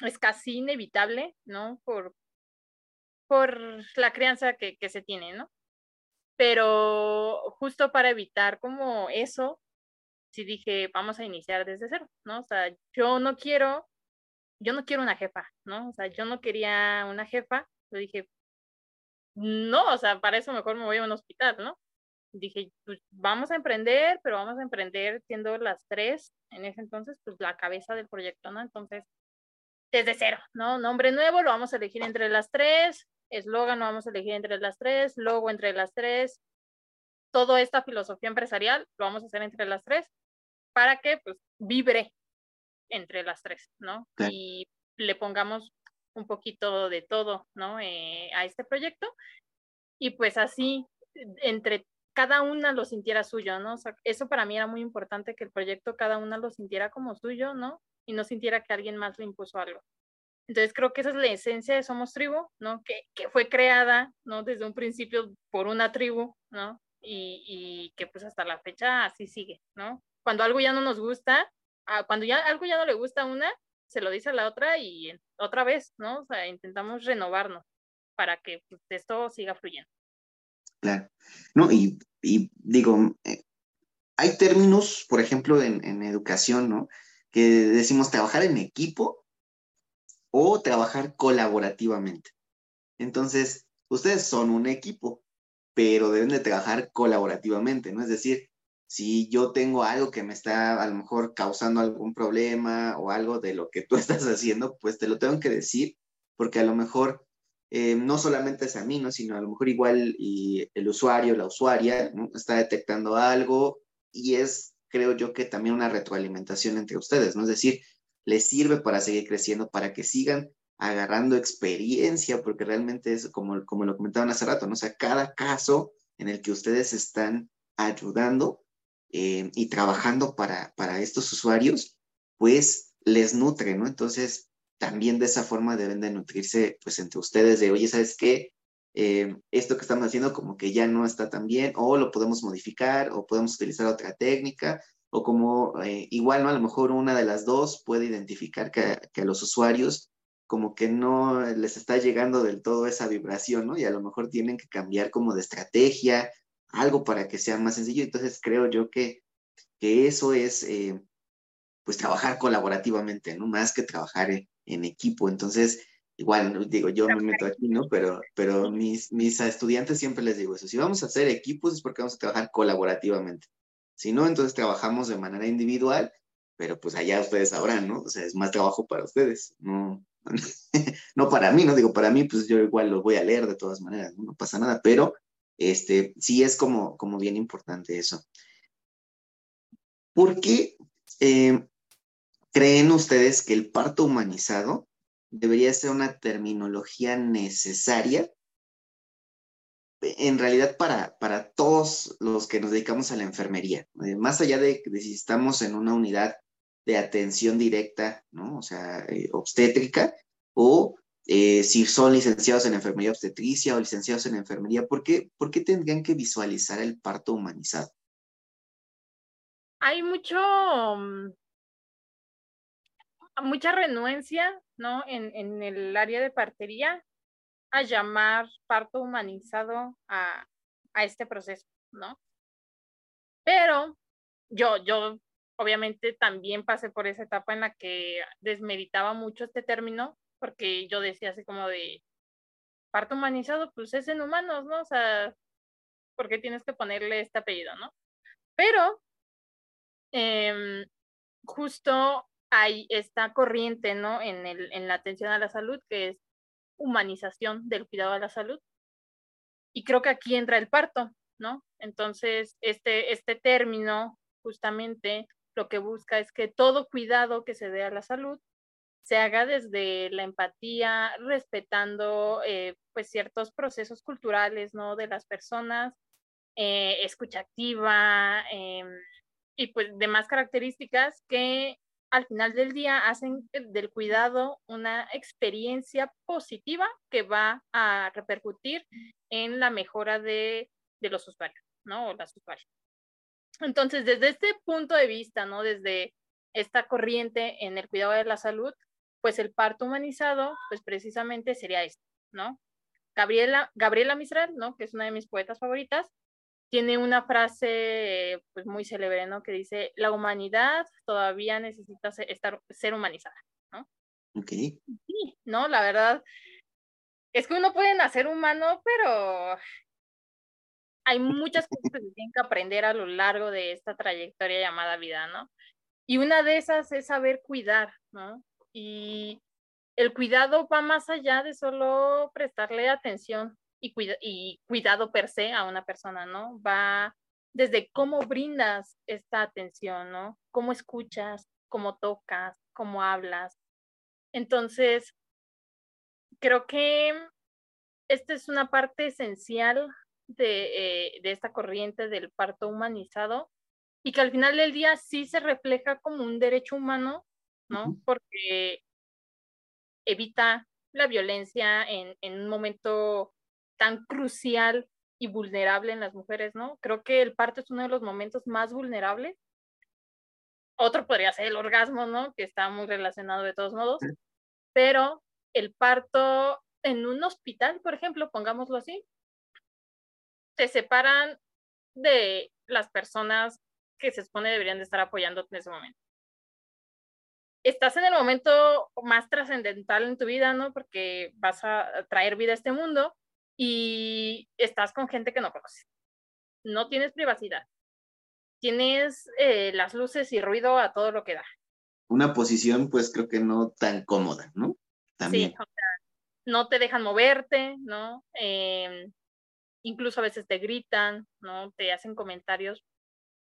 es casi inevitable, ¿no? Por, por la crianza que, que se tiene, ¿no? Pero justo para evitar como eso, sí dije, vamos a iniciar desde cero, ¿no? O sea, yo no quiero, yo no quiero una jefa, ¿no? O sea, yo no quería una jefa, yo dije, no, o sea, para eso mejor me voy a un hospital, ¿no? Dije, pues vamos a emprender, pero vamos a emprender siendo las tres, en ese entonces, pues la cabeza del proyecto, ¿no? Entonces, desde cero, ¿no? Nombre nuevo lo vamos a elegir entre las tres, eslogan lo vamos a elegir entre las tres, logo entre las tres, toda esta filosofía empresarial lo vamos a hacer entre las tres para que pues vibre entre las tres, ¿no? Y le pongamos un poquito de todo, ¿no? Eh, a este proyecto y pues así entre cada una lo sintiera suyo, ¿no? O sea, eso para mí era muy importante que el proyecto cada una lo sintiera como suyo, ¿no? y no sintiera que alguien más le impuso algo. Entonces creo que esa es la esencia de Somos Tribu, ¿no? Que, que fue creada, ¿no? Desde un principio por una tribu, ¿no? Y, y, que pues hasta la fecha así sigue, ¿no? Cuando algo ya no nos gusta, ah, cuando ya algo ya no le gusta a una, se lo dice a la otra y otra vez, ¿no? O sea, intentamos renovarnos para que pues, esto siga fluyendo. Claro. No, y, y digo, eh, hay términos, por ejemplo, en, en educación, ¿no? que decimos trabajar en equipo o trabajar colaborativamente. Entonces, ustedes son un equipo, pero deben de trabajar colaborativamente, ¿no? Es decir, si yo tengo algo que me está a lo mejor causando algún problema o algo de lo que tú (laughs) estás haciendo, pues te lo tengo que decir, porque a lo mejor eh, no solamente es a mí, ¿no? Sino a lo mejor igual y el usuario, la usuaria. Está detectando algo y es creo yo que también una retroalimentación entre ustedes, ¿no? Es decir, les sirve para seguir creciendo, para que sigan agarrando experiencia, porque realmente es como, como lo comentaban hace rato, ¿no? O sea, cada caso en el que ustedes están ayudando eh, y trabajando para, para estos usuarios, pues les nutre, ¿no? Entonces, también de esa forma deben de nutrirse, pues, entre ustedes de, oye, ¿sabes qué? Eh, esto que estamos haciendo como que ya no está tan bien, o lo podemos modificar, o podemos utilizar otra técnica, o como eh, igual, ¿no? A lo mejor una de las dos puede identificar que, que, a los usuarios como que no les está llegando del todo esa vibración, ¿no? Y a lo mejor tienen que cambiar como de estrategia, algo para que sea más sencillo. Entonces creo yo que, que eso es, eh, pues, trabajar colaborativamente, ¿no? Más que trabajar en, equipo. Entonces, igual, digo, yo me meto aquí, ¿no? Pero, pero mis, mis estudiantes siempre les digo eso, si vamos a hacer equipos es porque vamos a trabajar colaborativamente. Si no, entonces trabajamos de manera individual, pero pues allá ustedes sabrán, ¿no? O sea, es más trabajo para ustedes, no, (laughs) no para mí, ¿no? Digo, para mí, pues yo igual lo voy a leer de todas maneras, ¿no? no pasa nada, pero Este, sí es como, como bien importante eso. ¿Por qué eh, creen ustedes que el parto humanizado debería ser una terminología necesaria en realidad para, para todos los que nos dedicamos a la enfermería, eh, más allá de, si estamos en una unidad de atención directa, ¿no? O sea, eh, obstétrica, o eh, si son licenciados en enfermería obstetricia o licenciados en enfermería, ¿por qué, ¿por qué tendrían que visualizar el parto humanizado? Hay mucho, mm, mucha renuencia, ¿no? En, en el área de partería a llamar parto humanizado a, a este proceso, ¿no? Pero yo, yo obviamente también pasé por esa etapa en la que desmeditaba mucho este término, porque yo decía así como de parto humanizado, pues es en humanos, ¿no? O sea, ¿por qué tienes que ponerle este apellido, no? Pero em, justo hay esta corriente, ¿no? En, el, en la atención a la salud, que es humanización del cuidado de la salud. Y creo que aquí entra el parto, ¿no? Entonces, este, este término justamente lo que busca es que todo cuidado que se dé a la salud se haga desde la empatía, respetando eh, pues ciertos procesos culturales, ¿no? De las personas, eh, escucha activa em, y pues demás características que al final del día hacen del cuidado una experiencia positiva que va a repercutir en la mejora de, los usuarios, ¿no? O las usuarias. Entonces, desde este punto de vista, ¿no? Desde esta corriente en el cuidado de la salud, pues el parto humanizado, pues precisamente sería esto, ¿no? Gabriela, Gabriela Mistral, ¿no? Que es una de mis poetas favoritas, tiene una frase pues muy célebre, ¿no? Que dice, la humanidad todavía necesita ser, estar, ser humanizada, ¿no? Ok. Sí, ¿no? La verdad, es que uno puede nacer humano, pero hay muchas cosas que se tienen que aprender a lo largo de esta trayectoria llamada vida, ¿no? Y una de esas es saber cuidar, ¿no? Y el cuidado va más allá de solo prestarle atención y, cuidado per se a una persona, ¿no? Va desde cómo brindas esta atención, ¿no? Cómo escuchas, cómo tocas, cómo hablas. Entonces, creo que esta es una parte esencial de, eh, de, esta corriente del parto humanizado y que al final del día sí se refleja como un derecho humano, ¿no? Porque evita la violencia en, en un momento tan crucial y vulnerable en las mujeres, ¿no? Creo que el parto es uno de los momentos más vulnerables. Otro podría ser el orgasmo, ¿no? Que está muy relacionado de todos modos. Pero el parto en un hospital, por ejemplo, pongámoslo así, se separan de las personas que se supone deberían de estar apoyando en ese momento. Estás en el momento más trascendental en tu vida, ¿no? Porque vas a traer vida a este mundo y estás con gente que no conoces. No tienes privacidad. Tienes eh, las luces y ruido a todo lo que da. Una posición, pues creo que no tan cómoda, ¿no? También. Sí, o sea, no te dejan moverte, ¿no? Em, incluso a veces te gritan, ¿no? Te hacen comentarios,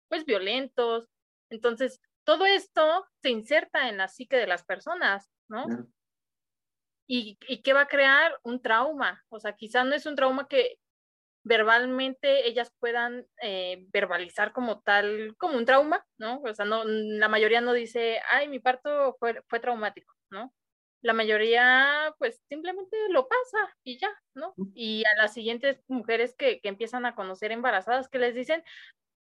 pues, violentos. Entonces, todo esto se inserta en la psique de las personas, ¿no? y, y qué va a crear un trauma. O sea, quizás no es un trauma que verbalmente ellas puedan eh, verbalizar como tal, como un trauma, ¿no? O sea, no, la mayoría no dice, ay, mi parto fue, fue traumático, ¿no? La mayoría, pues, simplemente lo pasa y ya, ¿no? Y a las siguientes mujeres que, que empiezan a conocer embarazadas, que les dicen,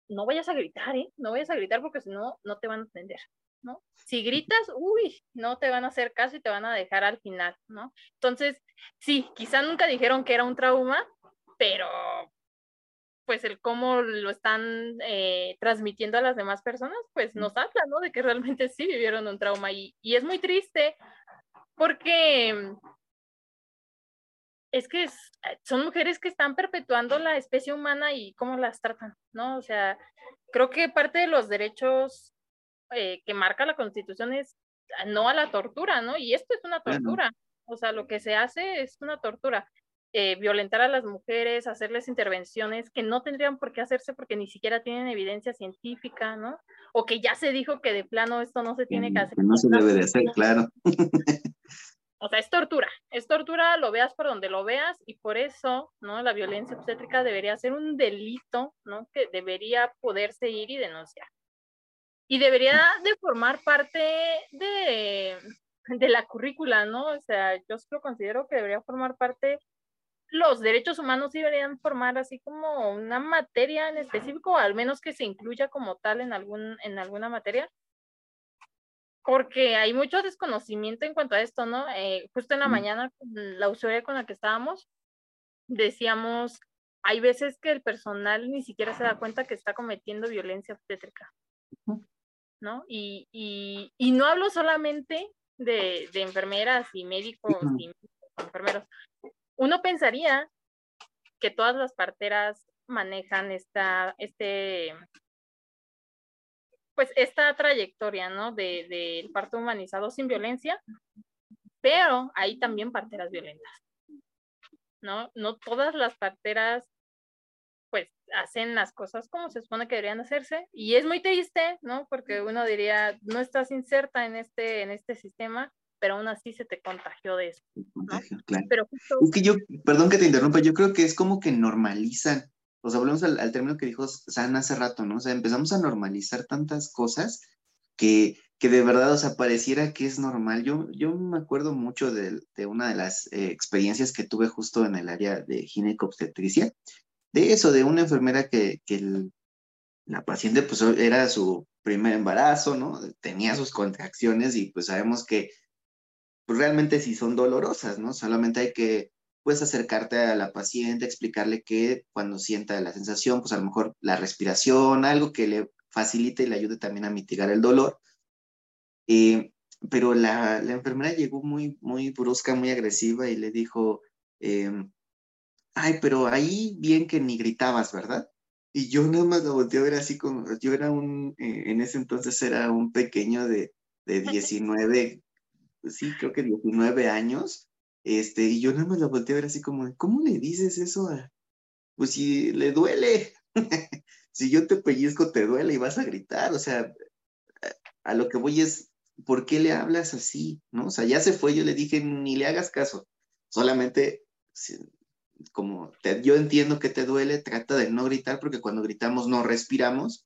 no vayas a gritar, ¿eh? No vayas a gritar porque si no, no te van a atender, ¿no? Si gritas, uy, no te van a hacer caso y te van a dejar al final, ¿no? Entonces, sí, quizá nunca dijeron que era un trauma, pero pues el cómo lo están eh, transmitiendo a las demás personas, pues nos habla, ¿no? De que realmente sí vivieron un trauma y, y es muy triste porque es que son mujeres que están perpetuando la especie humana y cómo las tratan, ¿no? O sea, creo que parte de los derechos eh, que marca la Constitución es no a la tortura, ¿no? Y esto es una tortura, o sea, lo que se hace es una tortura. eh, violentar a las mujeres, hacerles intervenciones que no tendrían por qué hacerse porque ni siquiera tienen evidencia científica, ¿no? O que ya se dijo que de plano esto no se tiene que hacer. no se debe de hacer, claro. (laughs) o sea, es tortura, es tortura, lo veas por donde lo veas y por eso, ¿no? La violencia obstétrica debería ser un delito, ¿no? Que debería poderse ir y denunciar. Y debería de formar parte de, de la currícula, ¿no? O sea, yo lo considero que debería formar parte, los derechos humanos deberían formar así como una materia en específico, al menos que se incluya como tal en, algún, en alguna materia, porque hay mucho desconocimiento en cuanto a esto, ¿no? Eh, justo en la mañana, la usuaria con la que estábamos, decíamos, hay veces que el personal ni siquiera se da cuenta que está cometiendo violencia obstétrica, ¿no? Y, y, y no hablo solamente de, de enfermeras y médicos y enfermeros. Uno pensaría que todas las parteras manejan esta, este, pues esta trayectoria, ¿no? Del de, parto humanizado sin violencia, pero hay también parteras violentas, ¿no? No todas las parteras, pues, hacen las cosas como se supone que deberían hacerse, y es muy triste, ¿no? Porque uno diría, no estás inserta en este, en este sistema, pero aún así se te contagió de eso. claro. Pero Es que yo, perdón que te interrumpa, yo creo que es como que normalizan o sea, volvemos al, término que dijo San hace rato, ¿no? O sea, empezamos a normalizar tantas cosas que, que de verdad, o sea, pareciera que es normal. Yo, yo me acuerdo mucho de, de una de las eh, experiencias que tuve justo en el área de ginecobstetricia, de eso, de una enfermera que, que la paciente, pues, era su primer embarazo, ¿no? Tenía sus contracciones y pues sabemos que pues, realmente sí son dolorosas, ¿no? Solamente hay que puedes acercarte a la paciente, explicarle que cuando sienta la sensación, pues a lo mejor la respiración, algo que le facilite y le ayude también a mitigar el dolor. Eh, pero la, la, enfermera llegó muy, muy brusca, muy agresiva y le dijo, em, ay, pero ahí bien que ni gritabas, ¿verdad? Y yo nada más lo volteé a ver así como, yo era un, eh, en ese entonces era un pequeño de, de (laughs) 19, sí, creo que 19 años, este, y yo nada más la volteé a ver así como, ¿cómo le dices eso a, pues si le duele? (laughs) si yo te pellizco, te duele y vas a gritar, o sea, a, lo que voy es, ¿por qué le hablas así? ¿No? O sea, ya se fue, yo le dije, ni le hagas caso, solamente, como yo entiendo que te duele, trata de no gritar porque cuando gritamos no respiramos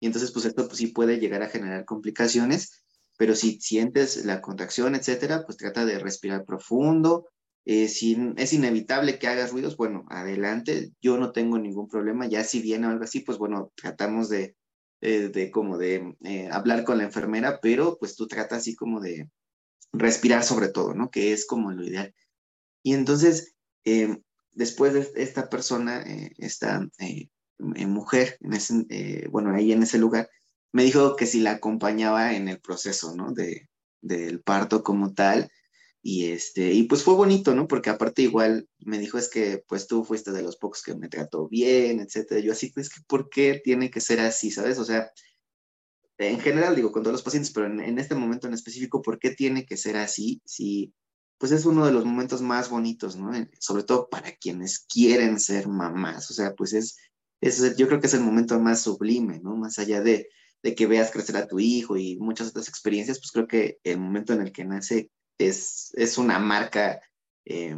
y entonces pues esto pues, sí puede llegar a generar complicaciones pero si sientes la contracción, etcétera, pues trata de respirar profundo. Eh, si es inevitable que hagas ruidos, bueno, adelante, yo no tengo ningún problema, ya si viene algo así, pues bueno, tratamos de, eh, de como de eh, hablar con la enfermera, pero pues tú tratas así como de respirar sobre todo, ¿no? Que es como lo ideal. Y entonces, después de esta persona, esta mujer, bueno, ahí en ese lugar, me dijo que si la acompañaba en el proceso, ¿no? De, del parto como tal. Y, este, y pues fue bonito, ¿no? Porque aparte igual me dijo es que pues tú fuiste de los pocos que me trató bien, etcétera. Yo así, pues que ¿por qué tiene que ser así, sabes? O sea, en general digo con todos los pacientes, pero en, este momento en específico, ¿por qué tiene que ser así? Si, pues es uno de los momentos más bonitos, ¿no? Sobre todo para quienes quieren ser mamás, o sea, pues es, es yo creo que es el momento más sublime, ¿no? Más allá de, de que veas crecer a tu hijo y muchas otras experiencias, pues creo que el momento en el que nace es, es una marca, eh,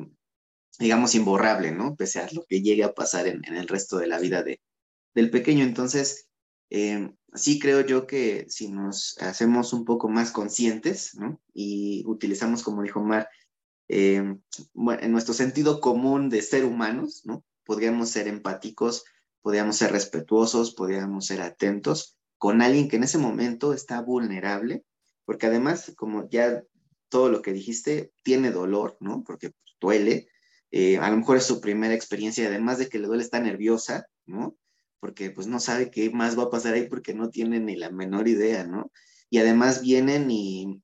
digamos, imborrable, ¿no? Pese a lo que llegue a pasar en, el resto de la vida de, del pequeño. Entonces, eh, sí creo yo que si nos hacemos un poco más conscientes, ¿no? Y utilizamos, como dijo Mar, eh, en nuestro sentido común de ser humanos, ¿no? Podríamos ser empáticos, podríamos ser respetuosos, podríamos ser atentos con alguien que en ese momento está vulnerable, porque además, como ya todo lo que dijiste, tiene dolor, ¿no? Porque pues, duele, eh, a lo mejor es su primera experiencia, además de que le duele, está nerviosa, ¿no? Porque pues no sabe qué más va a pasar ahí porque no tiene ni la menor idea, ¿no? Y además vienen y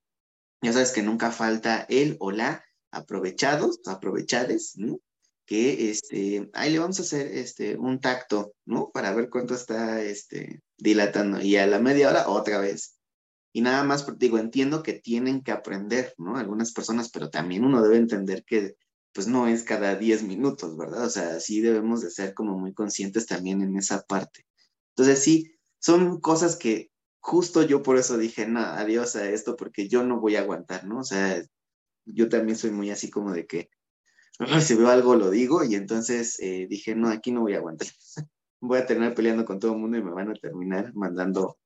ya sabes que nunca falta él o la aprovechados, aprovechades, ¿no? Que este, ahí le vamos a hacer este, un tacto, ¿no? Para ver cuánto está este, dilatando. Y a la media hora otra vez. Y nada más, digo, entiendo que tienen que aprender, ¿no? Algunas personas, pero también uno debe entender que pues no es cada 10 minutos, ¿verdad? O sea, sí debemos de ser como muy conscientes también en esa parte. Entonces, sí, son cosas que justo yo por eso dije, no, adiós a esto, porque yo no voy a aguantar, ¿no? O sea, yo también soy muy así como de que, si veo algo lo digo, y entonces eh, dije, no, aquí no voy a aguantar. (laughs) voy a terminar peleando con todo el mundo y me van a terminar mandando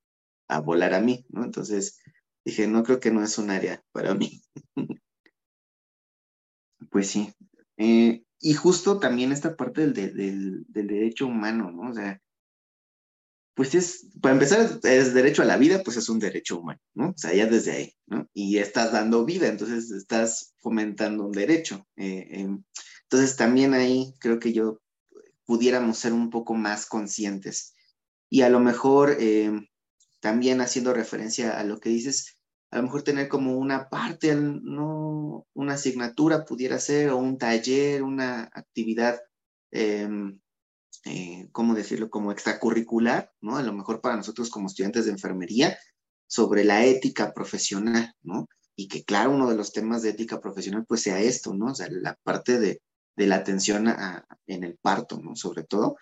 a volar a mí, ¿no? Entonces dije, no creo que no es un área para mí. (laughs) pues sí. Eh, y justo también esta parte del, del, del, derecho humano, ¿no? O sea, pues es, para empezar, es derecho a la vida, pues es un derecho humano, ¿no? O sea, ya desde ahí, ¿no? Y estás dando vida, entonces estás fomentando un derecho. Eh, em, entonces también ahí creo que yo pudiéramos ser un poco más conscientes. Y a lo mejor em, también haciendo referencia a lo que dices, a lo mejor tener como una parte, no una asignatura pudiera ser, o un taller, una actividad em, eh, ¿cómo decirlo?, como extracurricular, ¿no? A lo mejor para nosotros como estudiantes de enfermería, sobre la ética profesional, ¿no? Y que claro, uno de los temas de ética profesional pues sea esto, ¿no? O sea, la parte de, de la atención en el parto, ¿no? Sobre todo,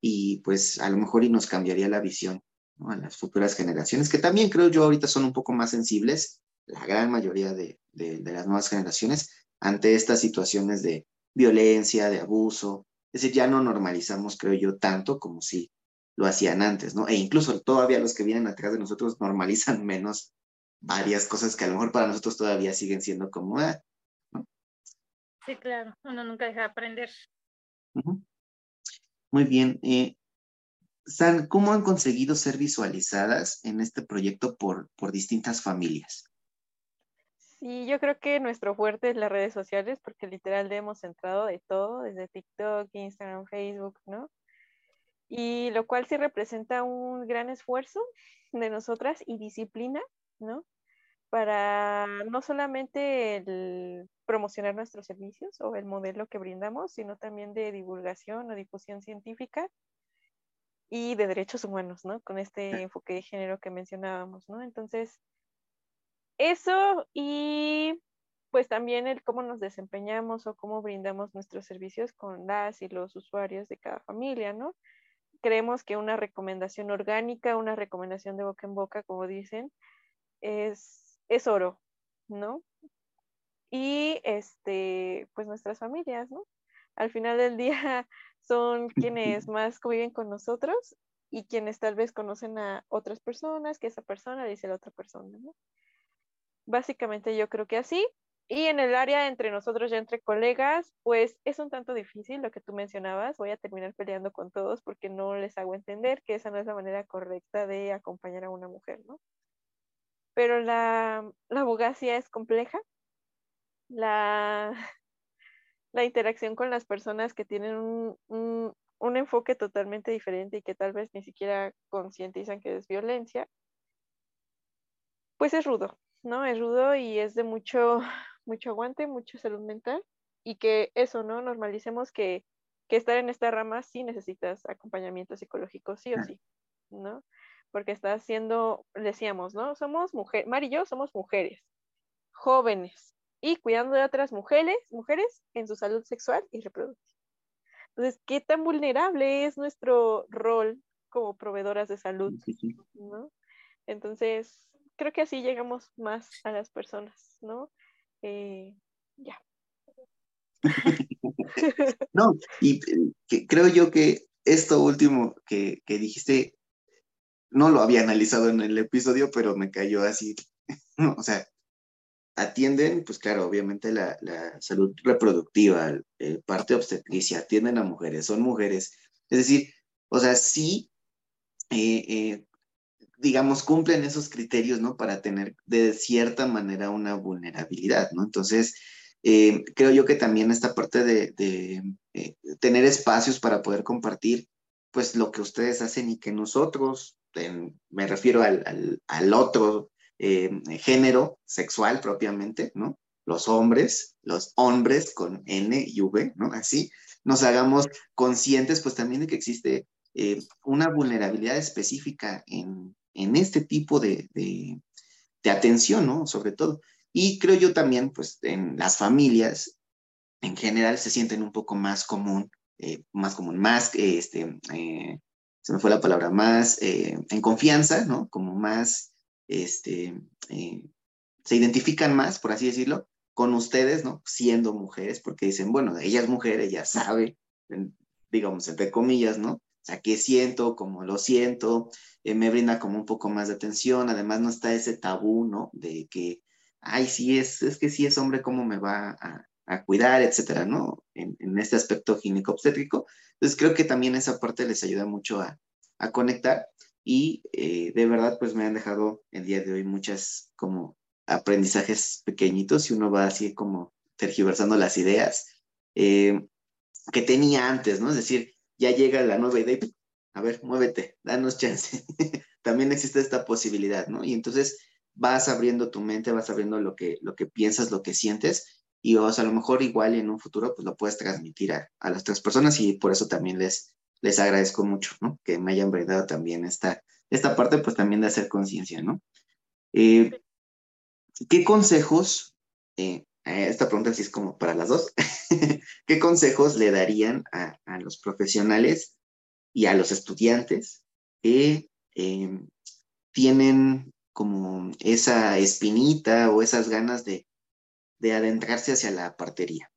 y pues a lo mejor y nos cambiaría la visión. A las futuras generaciones, que también creo yo ahorita son un poco más sensibles, la gran mayoría de, de las nuevas generaciones, ante estas situaciones de violencia, de abuso, es decir, ya no normalizamos, creo yo, tanto como si lo hacían antes, ¿no? E incluso todavía los que vienen atrás de nosotros normalizan menos varias cosas que a lo mejor para nosotros todavía siguen siendo como, ah, ¿no? Sí, claro, uno nunca deja de aprender. Muy bien. Eh, San, ¿cómo han conseguido ser visualizadas en este proyecto por, por distintas familias? Sí, yo creo que nuestro fuerte es las redes sociales, porque literal hemos entrado de todo, desde TikTok, Instagram, Facebook, ¿no? Y lo cual sí representa un gran esfuerzo de nosotras y disciplina, ¿no? Para no solamente el promocionar nuestros servicios o el modelo que brindamos, sino también de divulgación o difusión científica y de derechos humanos, ¿no? Con este enfoque de género que mencionábamos, ¿no? Entonces, eso y pues también el cómo nos desempeñamos o cómo brindamos nuestros servicios con las y los usuarios de cada familia, ¿no? Creemos que una recomendación orgánica, una recomendación de boca en boca, como dicen, es, es oro, ¿no? Y este, pues nuestras familias, ¿no? Al final del día (laughs) son quienes más conviven con nosotros y quienes tal vez conocen a otras personas que esa persona dice a la otra persona, ¿no? Básicamente yo creo que así. Y en el área entre nosotros, ya entre colegas, pues es un tanto difícil lo que tú mencionabas. Voy a terminar peleando con todos porque no les hago entender que esa no es la manera correcta de acompañar a una mujer, ¿no? Pero la, abogacía es compleja. La, (laughs) la interacción con las personas que tienen un, un enfoque totalmente diferente y que tal vez ni siquiera concientizan que es violencia, pues es rudo, ¿no? Es rudo y es de mucho, (laughs) mucho aguante, mucha salud mental y que eso, ¿no? Normalicemos que, que estar en esta rama sí necesitas acompañamiento psicológico, sí o sí, ¿no? Porque estás siendo, decíamos, ¿no? Somos mujeres, Mari y yo somos mujeres, jóvenes y cuidando de otras mujeres, mujeres en su salud sexual y reproductiva. Entonces, ¿qué tan vulnerable es nuestro rol como proveedoras de salud? ¿no? Entonces, creo que así llegamos más a las personas, ¿no? Eh, ya. (laughs) no, y eh, creo yo que esto último que, dijiste, no lo había analizado en el episodio, pero me cayó así, (laughs) o sea, atienden, pues claro, obviamente la, salud reproductiva, el, parte obstetricia, atienden a mujeres, son mujeres, es decir, o sea, sí, eh, digamos, cumplen esos criterios, ¿no? Para tener de cierta manera una vulnerabilidad, ¿no? Entonces, eh, creo yo que también esta parte de, eh, tener espacios para poder compartir, pues, lo que ustedes hacen y que nosotros, me refiero al, al, otro eh, género sexual propiamente, ¿no? Los hombres, los hombres con N y V, ¿no? Así, nos hagamos conscientes, pues, también de que existe una vulnerabilidad específica en, en este tipo de, atención, ¿no? Sobre todo. Y creo yo también, pues, en las familias, en general se sienten un poco más común, más común, más, este, se me fue la palabra, más en confianza, ¿no? Como más, este, se identifican más, por así decirlo, con ustedes, ¿no? Siendo mujeres, porque dicen, bueno, ella es mujer, ella sabe, digamos, entre comillas, ¿no? O sea, qué siento, cómo lo siento, eh, me brinda como un poco más de atención, además no está ese tabú, ¿no? De que, ay, sí es, es que sí es hombre, ¿cómo me va a, cuidar, etcétera, ¿no? En, este aspecto gineco-obstétrico. Entonces creo que también esa parte les ayuda mucho a, conectar y eh, de verdad pues me han dejado el día de hoy muchas como aprendizajes pequeñitos y uno va así como tergiversando las ideas eh, que tenía antes, ¿no? Es decir, ya llega la nueva idea a ver, muévete, danos chance. (laughs) También existe esta posibilidad, ¿no? Y entonces vas abriendo tu mente, vas abriendo lo que, lo que piensas, lo que sientes, y o a lo mejor igual en un futuro pues lo puedes transmitir a, a, las otras personas y por eso también les, les agradezco mucho, ¿no? Que me hayan brindado también esta, esta parte, pues también de hacer conciencia, ¿no? Eh, ¿Qué consejos, eh, esta pregunta sí es como para las dos, (laughs) ¿qué consejos le darían a, los profesionales y a los estudiantes que em, tienen como esa espinita o esas ganas de, de adentrarse hacia la partería?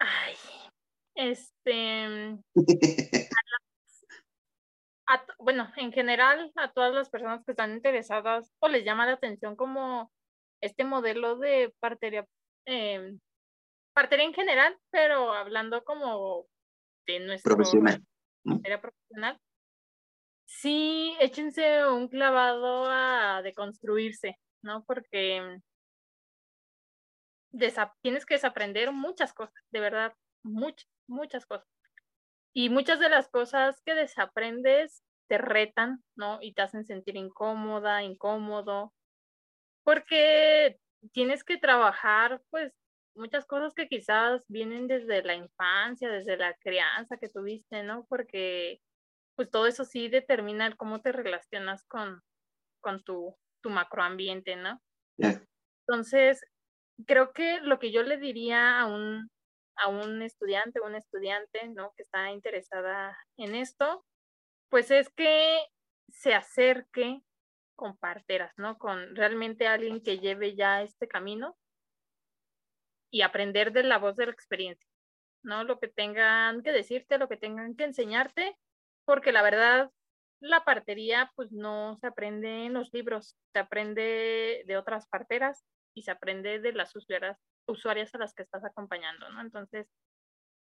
Ay, este, (laughs) bueno, en general, a todas las personas que están interesadas o les llama la atención como este modelo de partería, em, partería en general, pero hablando como de nuestro profesional. partería profesional, sí, échense un clavado a deconstruirse, ¿no? Porque tienes que desaprender muchas cosas, de verdad, muchas, muchas cosas. Y muchas de las cosas que desaprendes te retan, ¿no? Y te hacen sentir incómoda, incómodo, porque tienes que trabajar, pues, muchas cosas que quizás vienen desde la infancia, desde la crianza que tuviste, ¿no? Porque, pues, todo eso sí determina el cómo te relacionas con, con tu, tu macroambiente, ¿no? Entonces, creo que lo que yo le diría a un, a un estudiante o un estudiante, ¿no? Que está interesada en esto, pues es que se acerque con parteras, ¿no? Con realmente alguien que lleve ya este camino y aprender de la voz de la experiencia, ¿no? Lo que tengan que decirte, lo que tengan que enseñarte, porque la verdad, la partería pues no se aprende en los libros, se aprende de otras parteras y se aprende de las usuarias, usuarias a las que estás acompañando, ¿no? Entonces,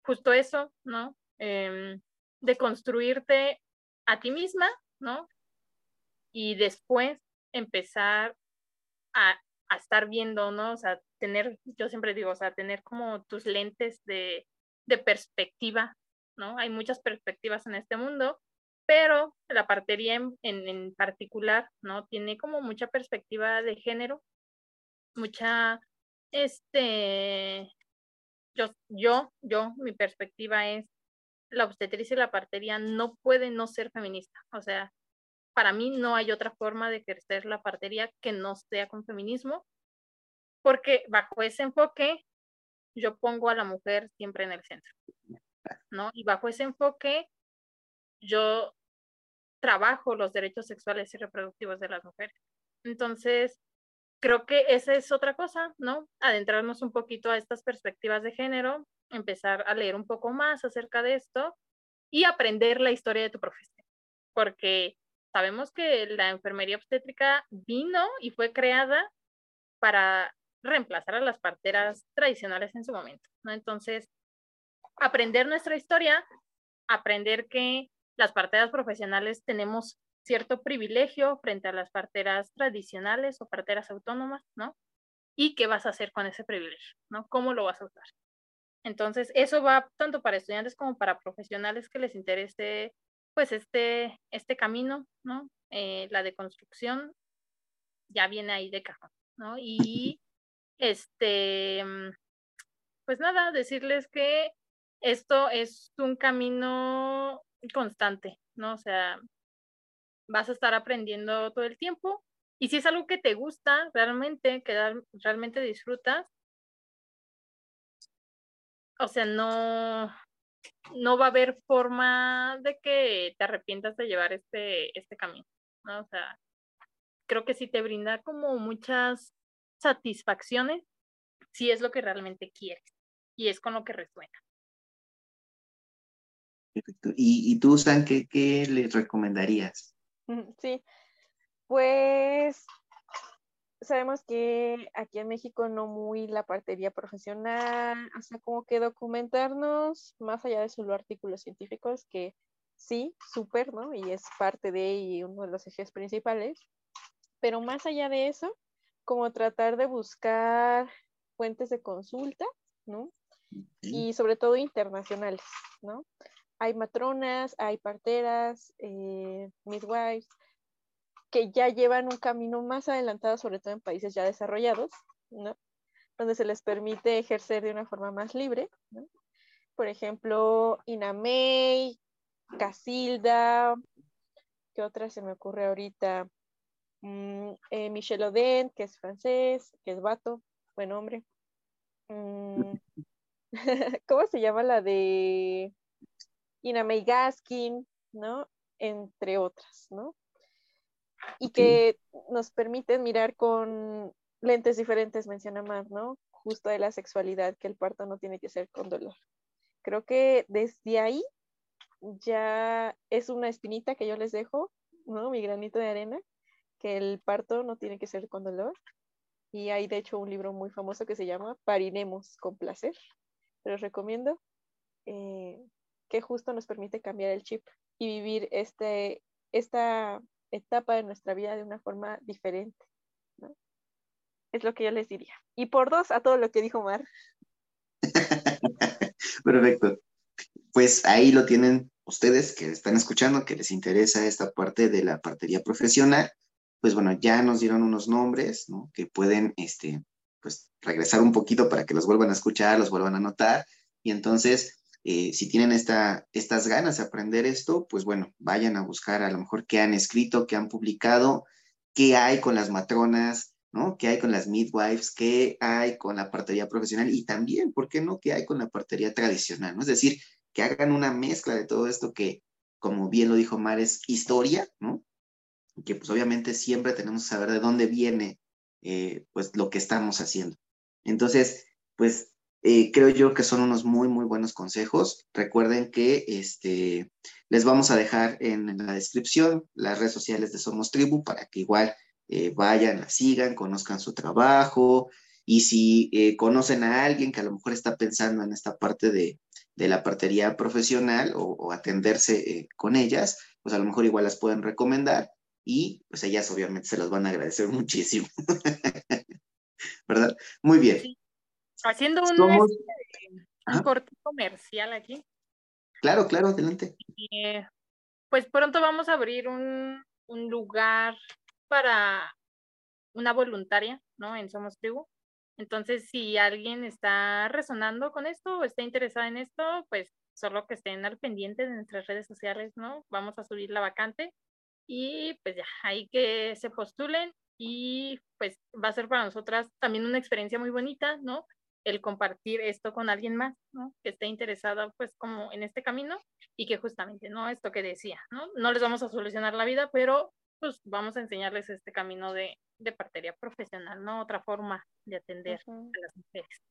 justo eso, ¿no? Em, de construirte a ti misma, ¿no? Y después empezar a, estar viendo, ¿no? O sea, tener, yo siempre digo, o sea, tener como tus lentes de, perspectiva, ¿no? Hay muchas perspectivas en este mundo, pero la partería en, en, particular, ¿no? Tiene como mucha perspectiva de género, mucha, este, yo, yo, yo, mi perspectiva es, la obstetricia y la partería no puede no ser feminista. O sea, para mí no hay otra forma de ejercer la partería que no sea con feminismo, porque bajo ese enfoque yo pongo a la mujer siempre en el centro, ¿no? Y bajo ese enfoque yo trabajo los derechos sexuales y reproductivos de las mujeres. Entonces, creo que esa es otra cosa, ¿no? Adentrarnos un poquito a estas perspectivas de género, empezar a leer un poco más acerca de esto y aprender la historia de tu profesión, porque sabemos que la enfermería obstétrica vino y fue creada para reemplazar a las parteras tradicionales en su momento, ¿no? Entonces, aprender nuestra historia, aprender que las parteras profesionales tenemos cierto privilegio frente a las parteras tradicionales o parteras autónomas, ¿no? Y qué vas a hacer con ese privilegio, ¿no? ¿Cómo lo vas a usar? Entonces, eso va tanto para estudiantes como para profesionales que les interese, pues, este, este camino, ¿no? Eh, la deconstrucción ya viene ahí de cajón, ¿no? Y, este, pues nada, decirles que esto es un camino constante, ¿no? O sea, vas a estar aprendiendo todo el tiempo Y si es algo que te gusta realmente, que realmente disfrutas, o sea, no, no va a haber forma de que te arrepientas de llevar este, este camino, ¿no? O sea, creo que sí te brinda como muchas satisfacciones si es lo que realmente quieres y es con lo que resuena. ¿Y, y tú, San, qué, qué les recomendarías? Sí, pues sabemos que aquí en México no muy la partería profesional, o sea, como que documentarnos más allá de solo artículos científicos, que sí, súper, ¿no? Y es parte de y uno de los ejes principales, pero más allá de eso, como tratar de buscar fuentes de consulta, ¿no? Y sobre todo internacionales, ¿no? Hay matronas, hay parteras, eh, midwives, que ya llevan un camino más adelantado, sobre todo en países ya desarrollados, ¿no? Donde se les permite ejercer de una forma más libre. Por ejemplo, Inamei, Casilda, ¿qué otra se me ocurre ahorita? Mm, eh, Michel Oden, que es francés, que es vato, buen hombre. Mm, (laughs) ¿Cómo se llama la de Gaskin, ¿no? Entre otras, ¿no? y que nos permiten mirar con lentes diferentes, menciona más, ¿no? Justo de la sexualidad, que el parto no tiene que ser con dolor. Creo que desde ahí ya es una espinita que yo les dejo, ¿no? Mi granito de arena, que el parto no tiene que ser con dolor. Y hay de hecho un libro muy famoso que se llama Parinemos con placer. Pero recomiendo eh, que justo nos permite cambiar el chip y vivir este, esta etapa de nuestra vida de una forma diferente. Es lo que yo les diría. Y por dos a todo lo que dijo Mar. (laughs) Perfecto. Pues ahí lo tienen ustedes que están escuchando, que les interesa esta parte de la partería profesional. Pues bueno, ya nos dieron unos nombres, ¿no? Que pueden, este, pues regresar un poquito para que los vuelvan a escuchar, los vuelvan a notar. Y entonces, eh, si tienen esta, estas ganas de aprender esto, pues bueno, vayan a buscar a lo mejor qué han escrito, qué han publicado, qué hay con las matronas, ¿no? ¿Qué hay con las midwives? ¿Qué hay con la partería profesional? Y también, ¿por qué no? ¿Qué hay con la partería tradicional? ¿no? Es decir, que hagan una mezcla de todo esto que, como bien lo dijo Mar, es historia, ¿no? Que pues obviamente siempre tenemos que saber de dónde viene eh, pues lo que estamos haciendo. Entonces, pues eh, creo yo que son unos muy, muy buenos consejos. Recuerden que este, les vamos a dejar en, la descripción las redes sociales de Somos Tribu para que igual eh, vayan, la sigan, conozcan su trabajo. Y si eh, conocen a alguien que a lo mejor está pensando en esta parte de, la partería profesional o, atenderse con ellas, pues a lo mejor igual las pueden recomendar y pues ellas obviamente se las van a agradecer (laughs) muchísimo. ¿Verdad? Muy bien. Haciendo un, este, corte comercial aquí. Claro, claro, adelante. Eh, pues pronto vamos a abrir un, lugar para una voluntaria, ¿no? En Somos Tribu. Entonces, si alguien está resonando con esto o está interesada en esto, pues solo que estén al pendiente de nuestras redes sociales, ¿no? Vamos a subir la vacante y pues ya, ahí que se postulen y pues va a ser para nosotras también una experiencia muy bonita, ¿no? El compartir esto con alguien más, ¿no? Que esté interesada pues como en este camino y que justamente, ¿no? Esto que decía, ¿no? No les vamos a solucionar la vida, pero pues vamos a enseñarles este camino de, de partería profesional, ¿no? Otra forma de atender a las mujeres.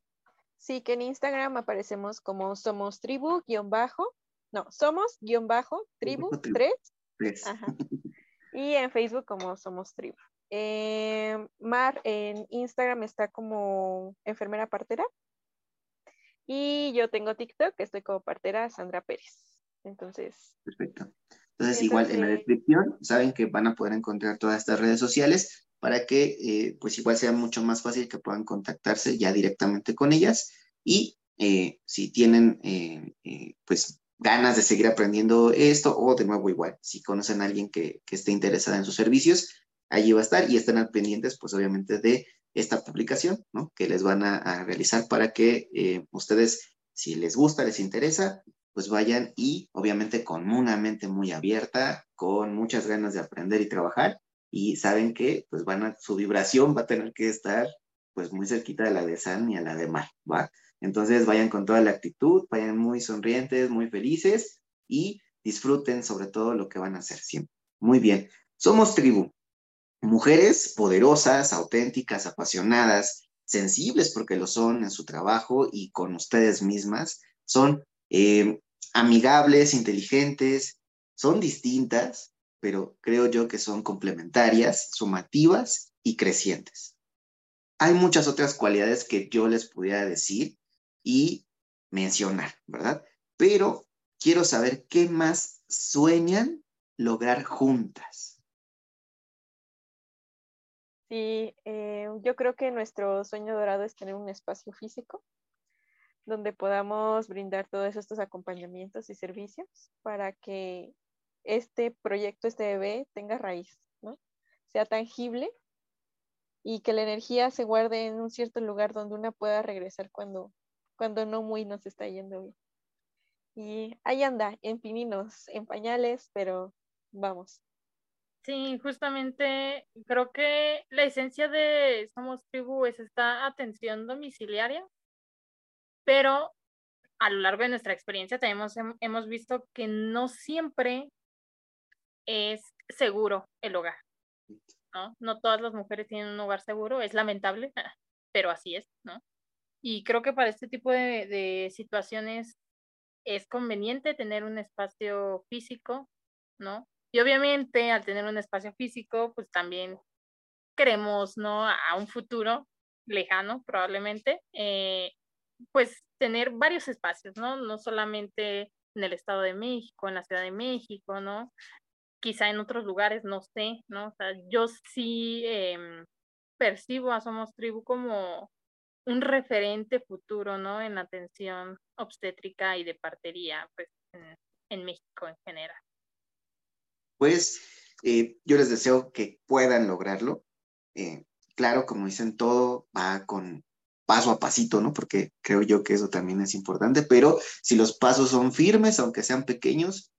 Sí, que en Instagram aparecemos como somos tribu guion bajo, no, somos guion bajo tribu 3. (laughs) Y en Facebook como somos tribu. Eh, Mar en Instagram está como enfermera partera. Y yo tengo TikTok, estoy como partera Sandra Pérez. Entonces. Perfecto. Entonces, igual en la descripción, saben que van a poder encontrar todas estas redes sociales para que, eh, pues igual sea mucho más fácil que puedan contactarse ya directamente con ellas. Y eh, si tienen, pues, ganas de seguir aprendiendo esto, o de nuevo igual, si conocen a alguien que, que esté interesada en sus servicios, allí va a estar y están al pendientes, pues obviamente, de esta publicación, ¿no? Que les van a, realizar para que eh, ustedes, si les gusta, les interesa, pues vayan y obviamente con una mente muy abierta, con muchas ganas de aprender y trabajar, y saben que pues van a, su vibración va a tener que estar pues muy cerquita de la de San y a la de Mar, ¿va? Entonces vayan con toda la actitud, vayan muy sonrientes, muy felices y disfruten sobre todo lo que van a hacer siempre. Muy bien, somos tribu, mujeres poderosas, auténticas, apasionadas, sensibles porque lo son en su trabajo y con ustedes mismas, son eh, amigables, inteligentes, son distintas, pero creo yo que son complementarias, sumativas y crecientes. Hay muchas otras cualidades que yo les pudiera decir y mencionar, ¿verdad? Pero quiero saber qué más sueñan lograr juntas. Sí, eh, yo creo que nuestro sueño dorado es tener un espacio físico donde podamos brindar todos estos acompañamientos y servicios para que este proyecto, este bebé, tenga raíz, ¿no? Sea tangible y que la energía se guarde en un cierto lugar donde una pueda regresar cuando, cuando no muy nos está yendo bien. Y ahí anda, en pininos, en pañales, pero vamos. Sí, justamente creo que la esencia de Somos Tribu es esta atención domiciliaria, pero a lo largo de nuestra experiencia también hemos, hemos visto que no siempre es seguro el hogar, ¿no? No todas las mujeres tienen un hogar seguro, es lamentable, (laughs) pero así es, ¿no? Y creo que para este tipo de, de situaciones es conveniente tener un espacio físico, ¿no? Y obviamente al tener un espacio físico, pues también queremos, ¿no? A un futuro lejano, probablemente, eh, pues tener varios espacios, ¿no? No solamente en el Estado de México, en la Ciudad de México, ¿no? Quizá en otros lugares, no sé, ¿no? O sea, yo sí em, percibo a Somos Tribu como un referente futuro, ¿no? En atención obstétrica y de partería, pues, en México en general pues eh, yo les deseo que puedan lograrlo. Eh, claro, como dicen, todo va con paso a pasito, ¿no? Porque creo yo que eso también es importante, pero si los pasos son firmes, aunque sean pequeños,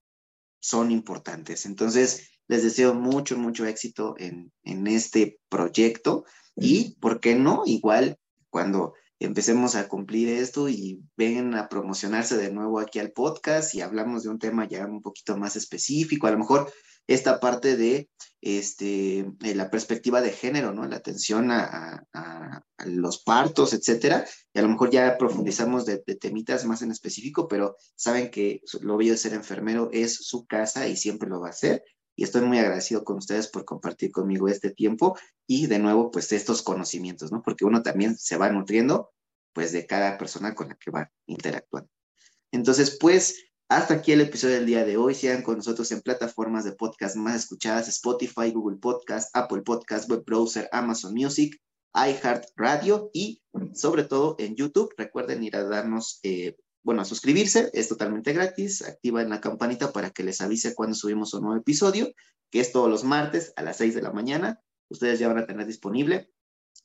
son importantes. Entonces, les deseo mucho, mucho éxito en, en este proyecto y, ¿por qué no? Igual cuando empecemos a cumplir esto y vengan a promocionarse de nuevo aquí al podcast y hablamos de un tema ya un poquito más específico, a lo mejor esta parte de este, la perspectiva de género, ¿no? La atención a, los partos, etcétera. Y a lo mejor ya profundizamos de, temitas más en específico, pero saben que lo bello de ser enfermero es su casa y siempre lo va a ser. Y estoy muy agradecido con ustedes por compartir conmigo este tiempo y de nuevo, pues estos conocimientos, ¿no? Porque uno también se va nutriendo, pues, de cada persona con la que va interactuando. Entonces, pues, hasta aquí el episodio del día de hoy. Sigan con nosotros en plataformas de podcast más escuchadas, Spotify, Google Podcast, Apple Podcast, Web Browser, Amazon Music, iHeart Radio y sobre todo en YouTube. Recuerden ir a darnos, eh, bueno, a suscribirse, es totalmente gratis. Activen la campanita para que les avise cuando subimos un nuevo episodio, que es todos los martes a las 6 de la mañana. Ustedes ya van a tener disponible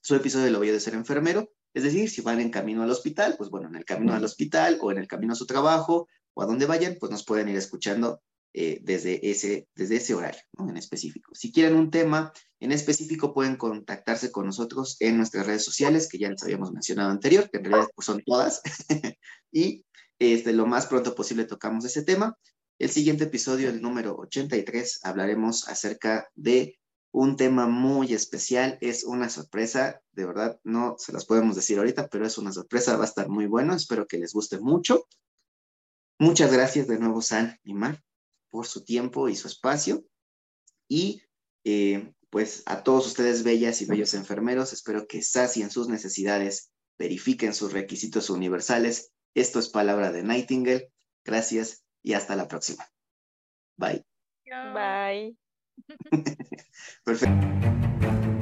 su episodio de Lo voy de ser enfermero. Es decir, si van en camino al hospital, pues bueno, en el camino al hospital o en el camino a su trabajo o a donde vayan, pues nos pueden ir escuchando eh, desde, ese, desde ese horario ¿no? en específico. Si quieren un tema en específico, pueden contactarse con nosotros en nuestras redes sociales, que ya les habíamos mencionado anterior, que en realidad pues, son todas, (laughs) y este, lo más pronto posible tocamos ese tema. El siguiente episodio, el número 83, hablaremos acerca de un tema muy especial, es una sorpresa, de verdad no se las podemos decir ahorita, pero es una sorpresa, va a estar muy bueno, espero que les guste mucho. Muchas gracias de nuevo, San y Mar, por su tiempo y su espacio. Y eh, pues a todos ustedes, bellas y bellos enfermeros, espero que sacien sus necesidades, verifiquen sus requisitos universales. Esto es Palabra de Nightingale. Gracias y hasta la próxima. Bye. Bye. (laughs) Perfecto.